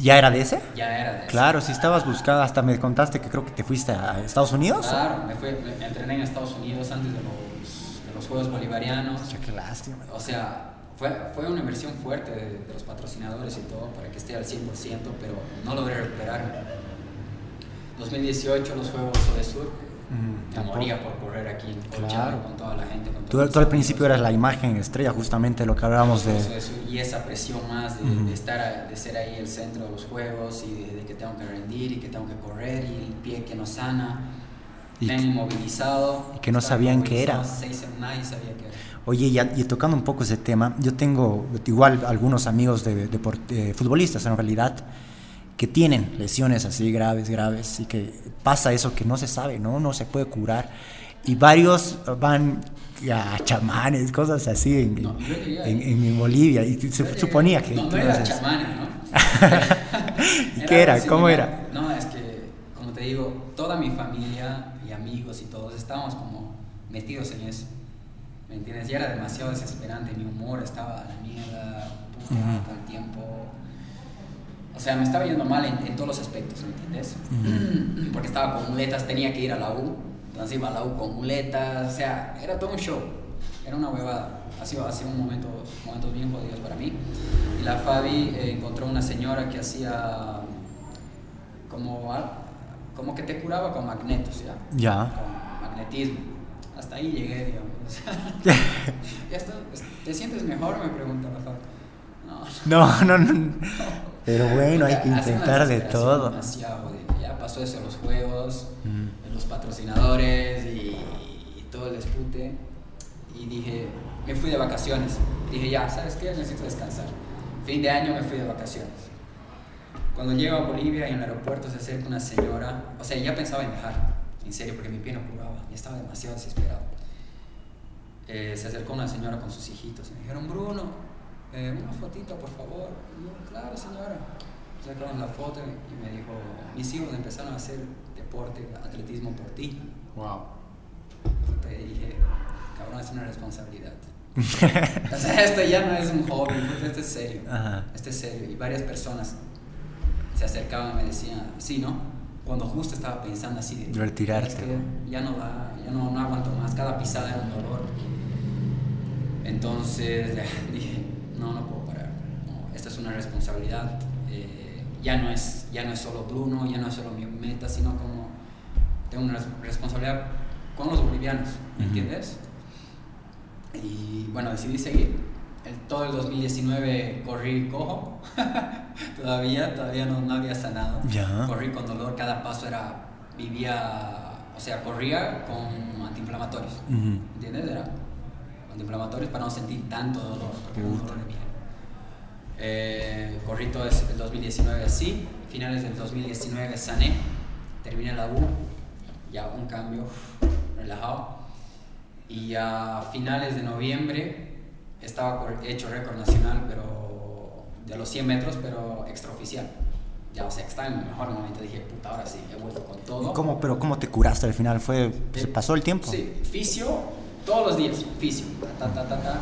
¿Ya era de ese? Ya era de ese. Claro, si estabas buscando, hasta me contaste que creo que te fuiste a Estados Unidos. Claro, me, fui, me entrené en Estados Unidos antes de los, de los Juegos Bolivarianos. qué lástima. O sea, fue, fue una inversión fuerte de, los patrocinadores y todo para que esté al 100%, pero no logré recuperarme. 2018, los Juegos de Sur me moría por correr aquí en claro. con toda la gente. Con tú, al principio eras la imagen estrella, justamente lo que hablábamos de... y esa presión más de, estar, de ser ahí el centro de los juegos y de, que tengo que rendir y que tengo que correr y el pie que no sana. Y han inmovilizado. Y que no sabían qué era. nadie sabía qué era. Oye, y, tocando un poco ese tema, yo tengo igual algunos amigos de, de futbolistas en realidad que tienen lesiones así graves, graves, y que pasa eso que no se sabe, ¿no? No se puede curar. Y varios van a chamanes, cosas así en, en, Bolivia, y se suponía que... No, no eran chamanes, ¿no? ¿Y qué era? ¿Cómo era? No, es que, como te digo, toda mi familia y amigos y todos estábamos como metidos en eso. ¿Me entiendes? Ya era demasiado desesperante, mi humor estaba a la mierda, todo el tiempo o sea, me estaba yendo mal en, todos los aspectos, ¿me entiendes? Porque estaba con muletas, tenía que ir a la U, entonces iba a la U con muletas, o sea, era todo un show, era una huevada. Ha sido, ha sido un momento, momentos bien jodidos para mí. Y la Fabi eh, encontró una señora que hacía como, como que te curaba con magnetos, ¿ya? Ya. Con magnetismo. Hasta ahí llegué, digamos. ¿Ya está? ¿Te sientes mejor? Me pregunta la Fabi. No, no, no. Pero bueno, hay que intentar de todo. Ya pasó eso en los juegos, en los patrocinadores y, todo el dispute. Y dije, me fui de vacaciones. Dije, ya, ¿sabes qué? Necesito descansar. Fin de año me fui de vacaciones. Cuando llego a Bolivia y en el aeropuerto se acerca una señora, o sea, ya pensaba en dejar, en serio, porque mi pie no curaba, y estaba demasiado desesperado. Eh, se acercó una señora con sus hijitos y me dijeron, Bruno, eh, una fotito, por favor. claro, señora. Sacaron la foto y me dijo, mis hijos empezaron a hacer deporte, atletismo por ti. Wow. Y dije, cabrón, es una responsabilidad. o sea, esto ya no es un hobby, esto es serio. Esto es serio. Y varias personas se acercaban y me decían, sí, ¿no? Cuando justo estaba pensando así de... Retirarte. ya no da, ya no, no aguanto más, cada pisada era un dolor. Entonces dije, no, no puedo parar. Esta es una responsabilidad. Eh, ya, no es, ya no es solo Bruno, ya no es solo mi meta, sino como tengo una responsabilidad con los bolivianos, ¿me entiendes? Y bueno, decidí seguir. El, todo el 2019 corrí cojo, todavía, todavía no, no había sanado. Corrí con dolor, cada paso era, vivía, o sea, corría con antiinflamatorios, ¿entiendes? Era antiinflamatorios para no sentir tanto dolor, porque un dolor de eh, corrí todo el 2019 así, finales del 2019 sané, terminé la U, ya un cambio relajado. Y a finales de noviembre estaba hecho récord nacional, pero de los 100 metros, pero extraoficial. Ya, o sea, estaba en mi mejor momento. Dije, puta, ahora sí, he vuelto con todo. ¿Cómo, pero ¿cómo te curaste al final? ¿Fue, ¿Se pasó el tiempo? Sí, fisio, todos los días, fisio, ta, ta, ta,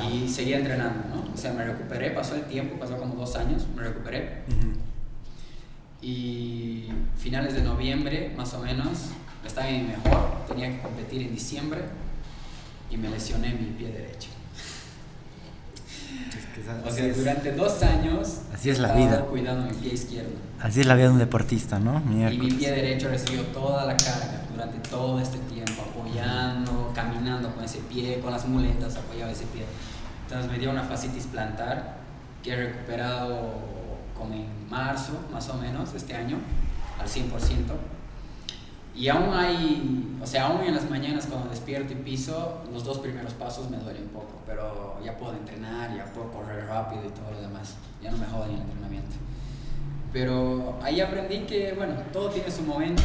y seguía entrenando, ¿no? O sea, me recuperé, pasó el tiempo, pasó como dos años, me recuperé. Y finales de noviembre, más o menos, estaba en mejor, tenía que competir en diciembre y me lesioné mi pie derecho. o sea, durante dos años. Así es la vida. Cuidando mi pie izquierdo. Así es la vida de un deportista, ¿no? Y mi pie derecho recibió toda la carga durante todo este tiempo, apoyando, caminando con ese pie, con las muletas, apoyaba ese pie. Entonces me dio una fascitis plantar que he recuperado como en marzo, más o menos, este año, al 100%. Y aún hay, o sea, aún en las mañanas cuando despierto y piso, los dos primeros pasos me duelen poco, pero ya puedo entrenar, ya puedo correr rápido y todo lo demás. Ya no me jodan el entrenamiento. Pero ahí aprendí que, bueno, todo tiene su momento.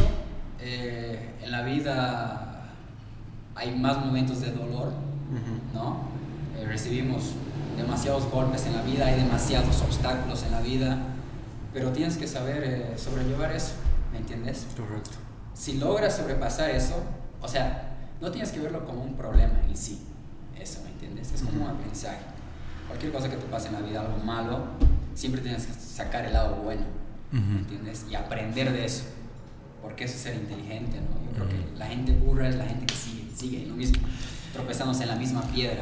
Eh, en la vida hay más momentos de dolor, ¿no? Eh, recibimos demasiados golpes en la vida, hay demasiados obstáculos en la vida, pero tienes que saber eh, sobrellevar eso, ¿me entiendes? Correcto si logras sobrepasar eso, o sea, no tienes que verlo como un problema en sí, eso, ¿me entiendes? Es como un aprendizaje. Cualquier cosa que te pase en la vida, algo malo, siempre tienes que sacar el lado bueno, ¿me entiendes? Y aprender de eso, porque eso es ser inteligente, ¿no? Yo creo que la gente burra es la gente que sigue, sigue lo mismo, tropezándose en la misma piedra.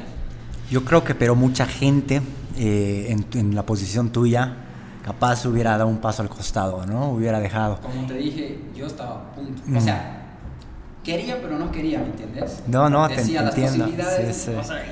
Yo creo que, pero mucha gente eh, en, en la posición tuya, capaz hubiera dado un paso al costado, ¿no? Hubiera dejado. Como te dije, yo estaba a punto. O sea, quería, pero no quería, ¿me entiendes? No, no, Decía, te, las entiendo. posibilidades, Sí, sí. o sea,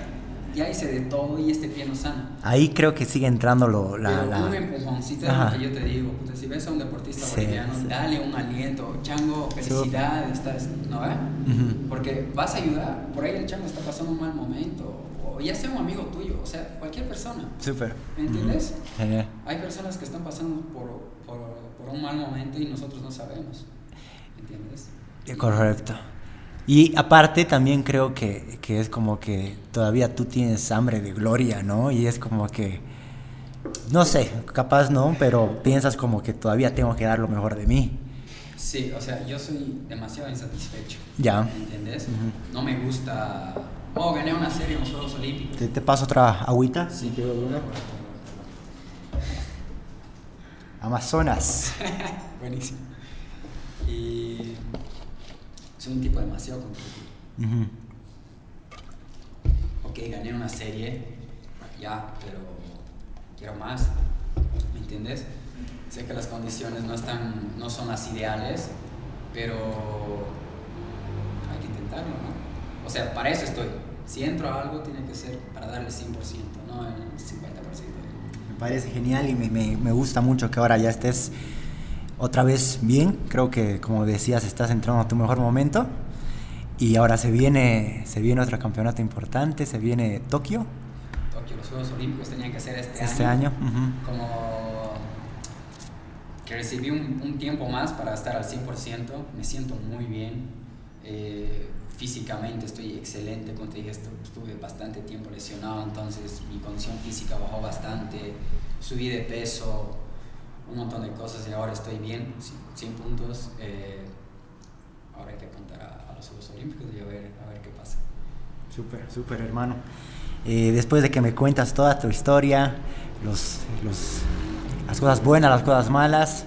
ya hice de todo y este pie no sana. Ahí creo que sigue entrando lo, la... pero la- un empujoncito es lo que yo te digo. puta, si ves a un deportista Sí, boliviano, sí. dale un aliento. Chango, felicidades, estás, ¿no? eh? Ujú. Porque vas a ayudar. Por ahí el chango está pasando un mal momento. O ya sea un amigo tuyo, o sea, cualquier persona. Súper. ¿Me entiendes? Ujú. Genial. Hay personas que están pasando por, por, por un mal momento y nosotros no sabemos. ¿Entiendes? Eh, Correcto. Y aparte también creo que, que es como que todavía tú tienes hambre de gloria, ¿no? Y es como que, no sé, capaz no, pero piensas como que todavía tengo que dar lo mejor de mí. Sí, o sea, yo soy demasiado insatisfecho. Ya. ¿Me entiendes? Ujú. No me gusta. Oh, gané una serie en los Juegos Olímpicos. ¿Te, te paso otra agüita? Sí. Amazonas. Buenísimo. Y soy un tipo demasiado competitivo. Ujú. Ok, gané una serie, ya, pero quiero más. ¿Me entiendes? Sé que las condiciones no, están, no son las ideales, pero hay que intentarlo, ¿no? O sea, para eso estoy. Si entro a algo, tiene que ser para darle 100%, no el 50%. Me parece genial y me, me- me gusta mucho que ahora ya estés otra vez bien. Creo que, como decías, estás entrando a tu mejor momento. Y ahora se viene, se viene otro campeonato importante, se viene Tokio Tokio, los Juegos Olímpicos tenían que ser este, este año. como que recibí un, un tiempo más para estar al 100%, me siento muy bien, eh, físicamente estoy excelente, como te dije, estu- estuve bastante tiempo lesionado, entonces mi condición física bajó bastante, subí de peso, un montón de cosas y ahora estoy bien, 100 puntos, eh, ahora hay que apuntar a, los Juegos Olímpicos y a ver, a ver qué pasa. Súper, súper hermano. Eh, después de que me cuentas toda tu historia, los, los- las cosas buenas, las cosas malas,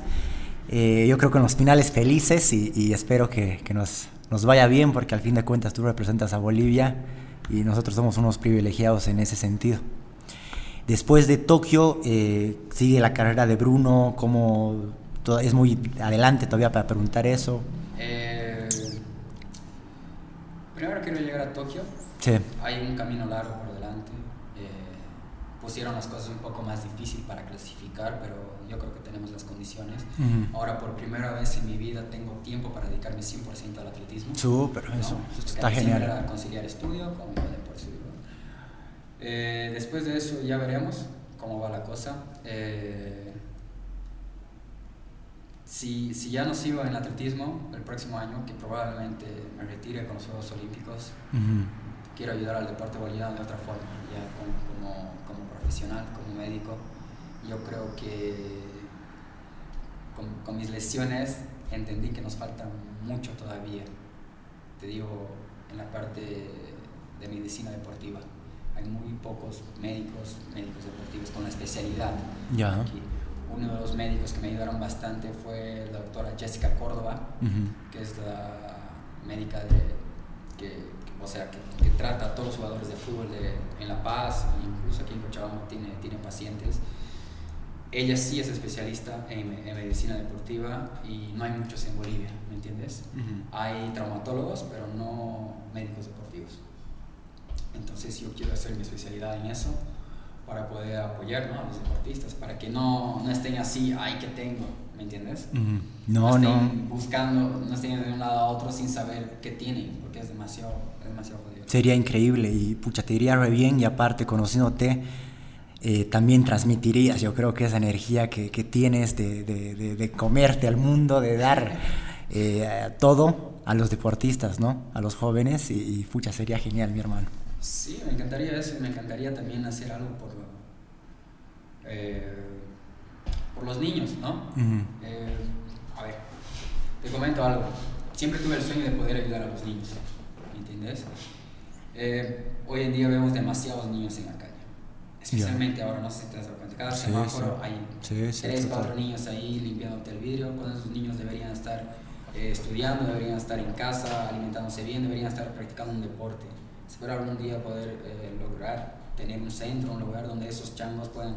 eh, yo creo que en los finales felices y, y espero que, que nos, nos vaya bien porque al fin de cuentas tú representas a Bolivia y nosotros somos unos privilegiados en ese sentido. Después de Tokio eh, sigue la carrera de Bruno, como es muy adelante todavía para preguntar eso. Eh, primero quiero llegar a Tokio, Sí. hay un camino largo por delante. eh, pusieron las cosas un poco más difícil para clasificar, pero yo creo que tenemos las condiciones. Ujú. Ahora, por primera vez en mi vida, tengo tiempo para dedicarme 100% al atletismo. Súper, ¿no? eso, Porque está genial. Era conciliar estudio con deporte. Eh, después de eso ya veremos cómo va la cosa. Eh, si, si ya no sigo en atletismo el próximo año, que probablemente me retire con los Juegos Olímpicos, quiero ayudar al deporte boliviano de otra forma, ya como, como, como profesional, como médico. Yo creo que con, con mis lesiones entendí que nos falta mucho todavía. Te digo, en la parte de medicina deportiva. Hay muy pocos médicos, médicos deportivos con la especialidad. Ya. aquí. Uno de los médicos que me ayudaron bastante fue la doctora Jessica Córdoba, Ujú. que es la médica de, que, o sea, que, que, trata a todos los jugadores de fútbol de, en La Paz, incluso aquí en Cochabamba tiene, tiene pacientes. Ella sí es especialista en, en, medicina deportiva y no hay muchos en Bolivia, ¿me entiendes? Uh -huh. Hay traumatólogos, pero no médicos deportivos. Entonces yo quiero hacer mi especialidad en eso para poder apoyar ¿no? a los deportistas, para que no, no estén así, ay, ¿qué tengo? ¿Me entiendes? Uh -huh. No, no. no. Estén buscando, no estén de un lado a otro sin saber qué tienen, porque es demasiado, es demasiado jodido. Sería increíble y pucha, te iría re bien y aparte conociéndote, eh, también transmitirías, yo creo que esa energía que, que tienes de, de, de, de, comerte al mundo, de dar eh, todo a los deportistas, ¿no? A los jóvenes y, y pucha, sería genial, mi hermano. Sí, me encantaría eso, me encantaría también hacer algo por, eh, por los niños, ¿no? Uh -huh. eh, a ver, te comento algo. Siempre tuve el sueño de poder ayudar a los niños, ¿me entiendes? Eh, hoy en día vemos demasiados niños en la calle, especialmente yeah. ahora, no sé si te has dado cuenta, cada sí, semáforo sí. hay sí, tres, cuatro niños ahí limpiándote el vidrio, cuando esos niños deberían estar eh, estudiando, deberían estar en casa, alimentándose bien, deberían estar practicando un deporte espero algún día poder eh, lograr tener un centro, un lugar donde esos changos puedan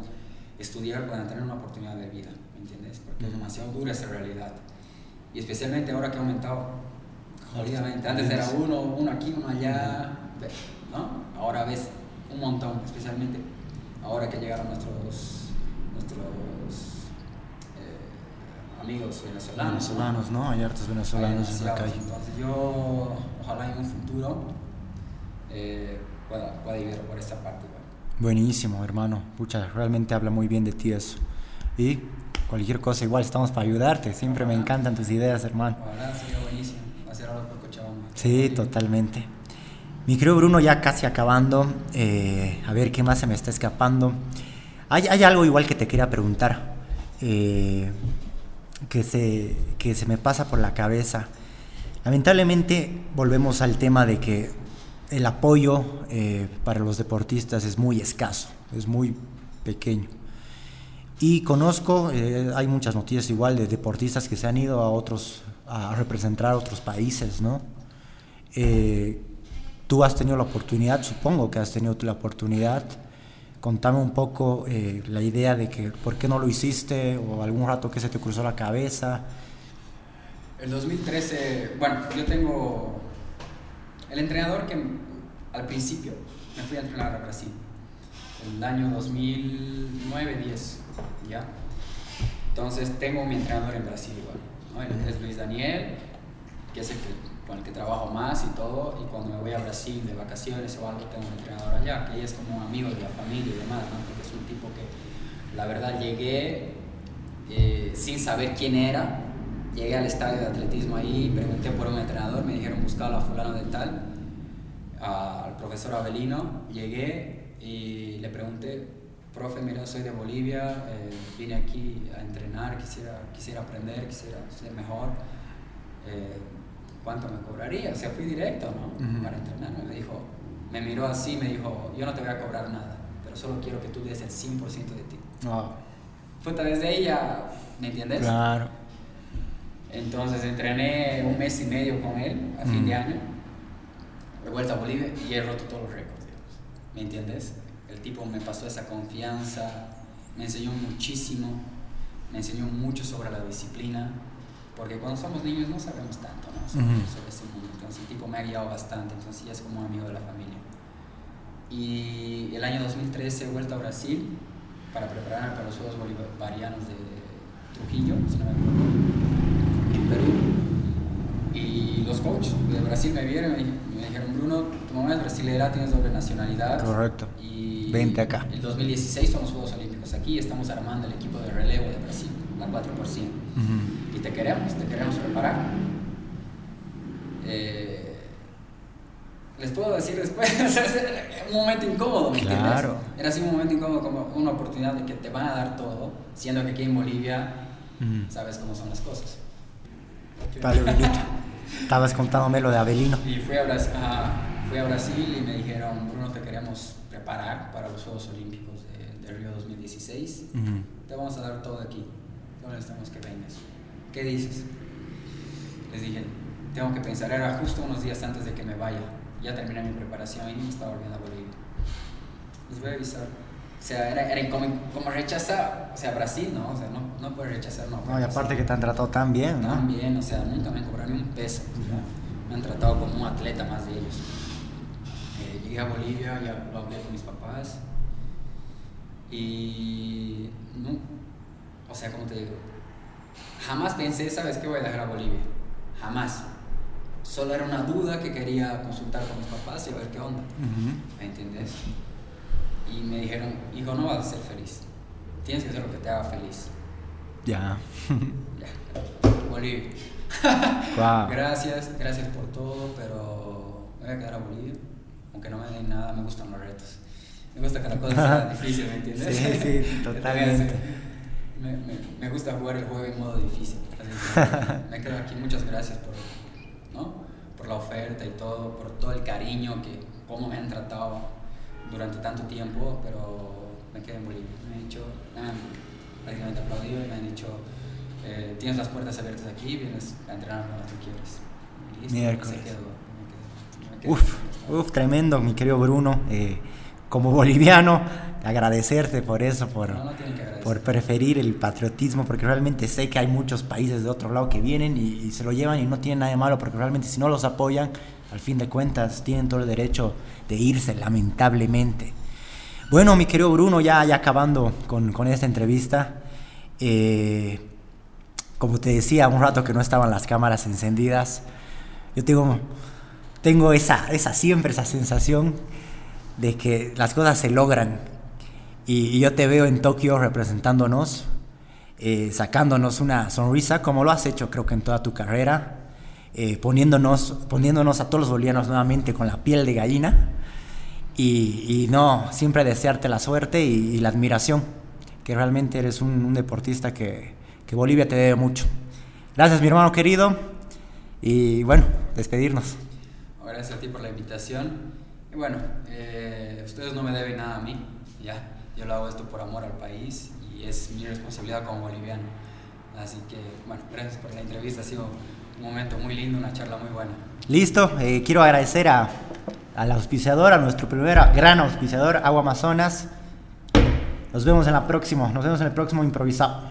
estudiar, puedan tener una oportunidad de vida, ¿me entiendes? Porque es demasiado dura esa realidad. Y especialmente ahora que ha aumentado, jodidamente. Antes era uno, uno aquí, uno allá, ¿no? Ahora ves un montón, especialmente ahora que llegaron nuestros, nuestros eh, amigos venezolanos. Venezolanos, ¿no? Hay hartos venezolanos en la calle. Entonces yo, ojalá en un futuro eh, pueda, pueda ir por esta parte. Buenísimo, hermano. Pucha, realmente habla muy bien de ti eso. Y cualquier cosa, igual estamos para ayudarte. Siempre me encantan tus ideas, hermano. Ojalá sería buenísimo hacer algo por Cochabamba. Sí, totalmente. Mi querido Bruno, ya casi acabando. Eh, a ver qué más se me está escapando. Hay, hay algo igual que te quería preguntar. Eh, que, se, que se me pasa por la cabeza. Lamentablemente volvemos al tema de que el apoyo eh, para los deportistas es muy escaso, es muy pequeño. Y conozco, eh, hay muchas noticias igual de deportistas que se han ido a otros, a representar a otros países, ¿no? Eh, tú has tenido la oportunidad, supongo que has tenido la oportunidad. Contame un poco eh, la idea de que por qué no lo hiciste o algún rato que se te cruzó la cabeza. El 2013, bueno, yo tengo el entrenador que al principio me fui a entrenar a Brasil, el año 2009-10, ¿ya? Entonces tengo mi entrenador en Brasil igual, ¿no? Es Luis Daniel, que es el que, con el que trabajo más y todo, y cuando me voy a Brasil de vacaciones o algo tengo un entrenador allá, que es como un amigo de la familia y demás. Porque es un tipo que, la verdad, llegué eh, sin saber quién era, llegué al estadio de atletismo ahí, pregunté por un entrenador, me dijeron buscalo a fulano de tal, al profesor Avelino, llegué y le pregunté, profe, mira, soy de Bolivia, eh, vine aquí a entrenar, quisiera, quisiera aprender, quisiera ser mejor, eh, ¿cuánto me cobraría? O sea, fui directo, ¿no? Uh -huh. Para entrenar, me dijo, me miró así, me dijo, yo no te voy a cobrar nada, pero solo quiero que tú des el 100% de ti. Oh. Fue desde ella, ¿me entiendes? Claro. Entonces entrené un mes y medio con él a fin mm. de año, de vuelta a Bolivia y he roto todos los récords, digamos. ¿Me entiendes? El tipo me pasó esa confianza, me enseñó muchísimo, me enseñó mucho sobre la disciplina, porque cuando somos niños no sabemos tanto ¿no? sobre, sobre ese mundo. Entonces el tipo me ha guiado bastante, entonces ya es como un amigo de la familia. Y el año 2013 he vuelto a Brasil para prepararme para los Juegos Bolivarianos de Trujillo, si no me equivoco Perú. Y los coaches de Brasil me vieron y me dijeron, Bruno, tu mamá es brasilera, tienes doble nacionalidad. Correcto. Y Vente acá. El 2016 son los Juegos Olímpicos aquí, estamos armando el equipo de relevo de Brasil, la 4%. Uh -huh. Y te queremos, te queremos preparar. Eh, les puedo decir después, un momento incómodo, ¿me claro. entiendes? Era así un momento incómodo, como una oportunidad de que te van a dar todo, siendo que aquí en Bolivia mm. sabes cómo son las cosas. Vale, Estabas contándome lo de Avelino. Y fui a, Brasil, uh, fui a Brasil y me dijeron, Bruno, te queremos preparar para los Juegos Olímpicos de, de Río 2016. Mm -hmm. Te vamos a dar todo aquí. No necesitamos que vengas. ¿Qué dices? Les dije, tengo que pensar, era justo unos días antes de que me vaya ya terminé mi preparación y me estaba volviendo a Bolivia. Les voy a avisar. O sea, era, era como, como rechazar, o sea, Brasil, ¿no? O sea, no, no puedes rechazar, no. No, y aparte que te han tratado tan bien, ¿no? Tan bien, o sea, nunca me han cobrado ni un peso. o sea, me han tratado como un atleta más de ellos. Eh, llegué a Bolivia, ya lo hablé con mis papás. Y. No, o sea, como te digo, jamás pensé, ¿sabes qué? Voy a dejar a Bolivia. Jamás. Solo era una duda que quería consultar con mis papás y a ver qué onda. ¿Me entiendes? Y me dijeron, hijo, no vas a ser feliz. Tienes que hacer lo que te haga feliz. Ya. Ya, Bolivia. Gracias, gracias por todo, pero me voy a quedar a Bolivia. Aunque no me den nada, me gustan los retos. Me gusta que la cosa sea difícil, ¿me entiendes? Sí, sí, ¿Qué te voy a totalmente. Me, me, me gusta jugar el juego en modo difícil. Así que me quedo aquí. Muchas gracias por, ¿no? por la oferta y todo, por todo el cariño, que cómo me han tratado durante tanto tiempo, pero me quedé en Bolivia. Me han dicho, me han prácticamente aplaudido y me han dicho, eh, tienes las puertas abiertas aquí, vienes a entrenar cuando tú Miércoles. quedé Uf, uf, tremendo, mi querido Bruno. Eh, como boliviano, agradecerte por eso, por, No, no por preferir el patriotismo, porque realmente sé que hay muchos países de otro lado que vienen y, y se lo llevan y no tienen nada de malo, porque realmente si no los apoyan, al fin de cuentas tienen todo el derecho de irse, lamentablemente. Bueno, mi querido Bruno, ya, ya acabando con, con esta entrevista, eh, como te decía un rato que no estaban las cámaras encendidas, yo tengo, tengo esa, esa siempre esa sensación de que las cosas se logran. Y, yo te veo en Tokio representándonos, eh, sacándonos una sonrisa, como lo has hecho creo que en toda tu carrera, eh, poniéndonos, poniéndonos a todos los bolivianos nuevamente con la piel de gallina. Y, y no, siempre desearte la suerte y, y la admiración, que realmente eres un, un deportista que, que Bolivia te debe mucho. Gracias mi hermano querido y bueno, despedirnos. Gracias a ti por la invitación. Y bueno, eh, ustedes no me deben nada a mí, ya. Yo lo hago esto por amor al país y es mi responsabilidad como boliviano. Así que, bueno, gracias por la entrevista. Ha sido un momento muy lindo, una charla muy buena. Listo, eh, quiero agradecer a, al auspiciador, a nuestro primer gran auspiciador, Agua Amazonas. Nos vemos en la próxima, nos vemos en el próximo improvisado.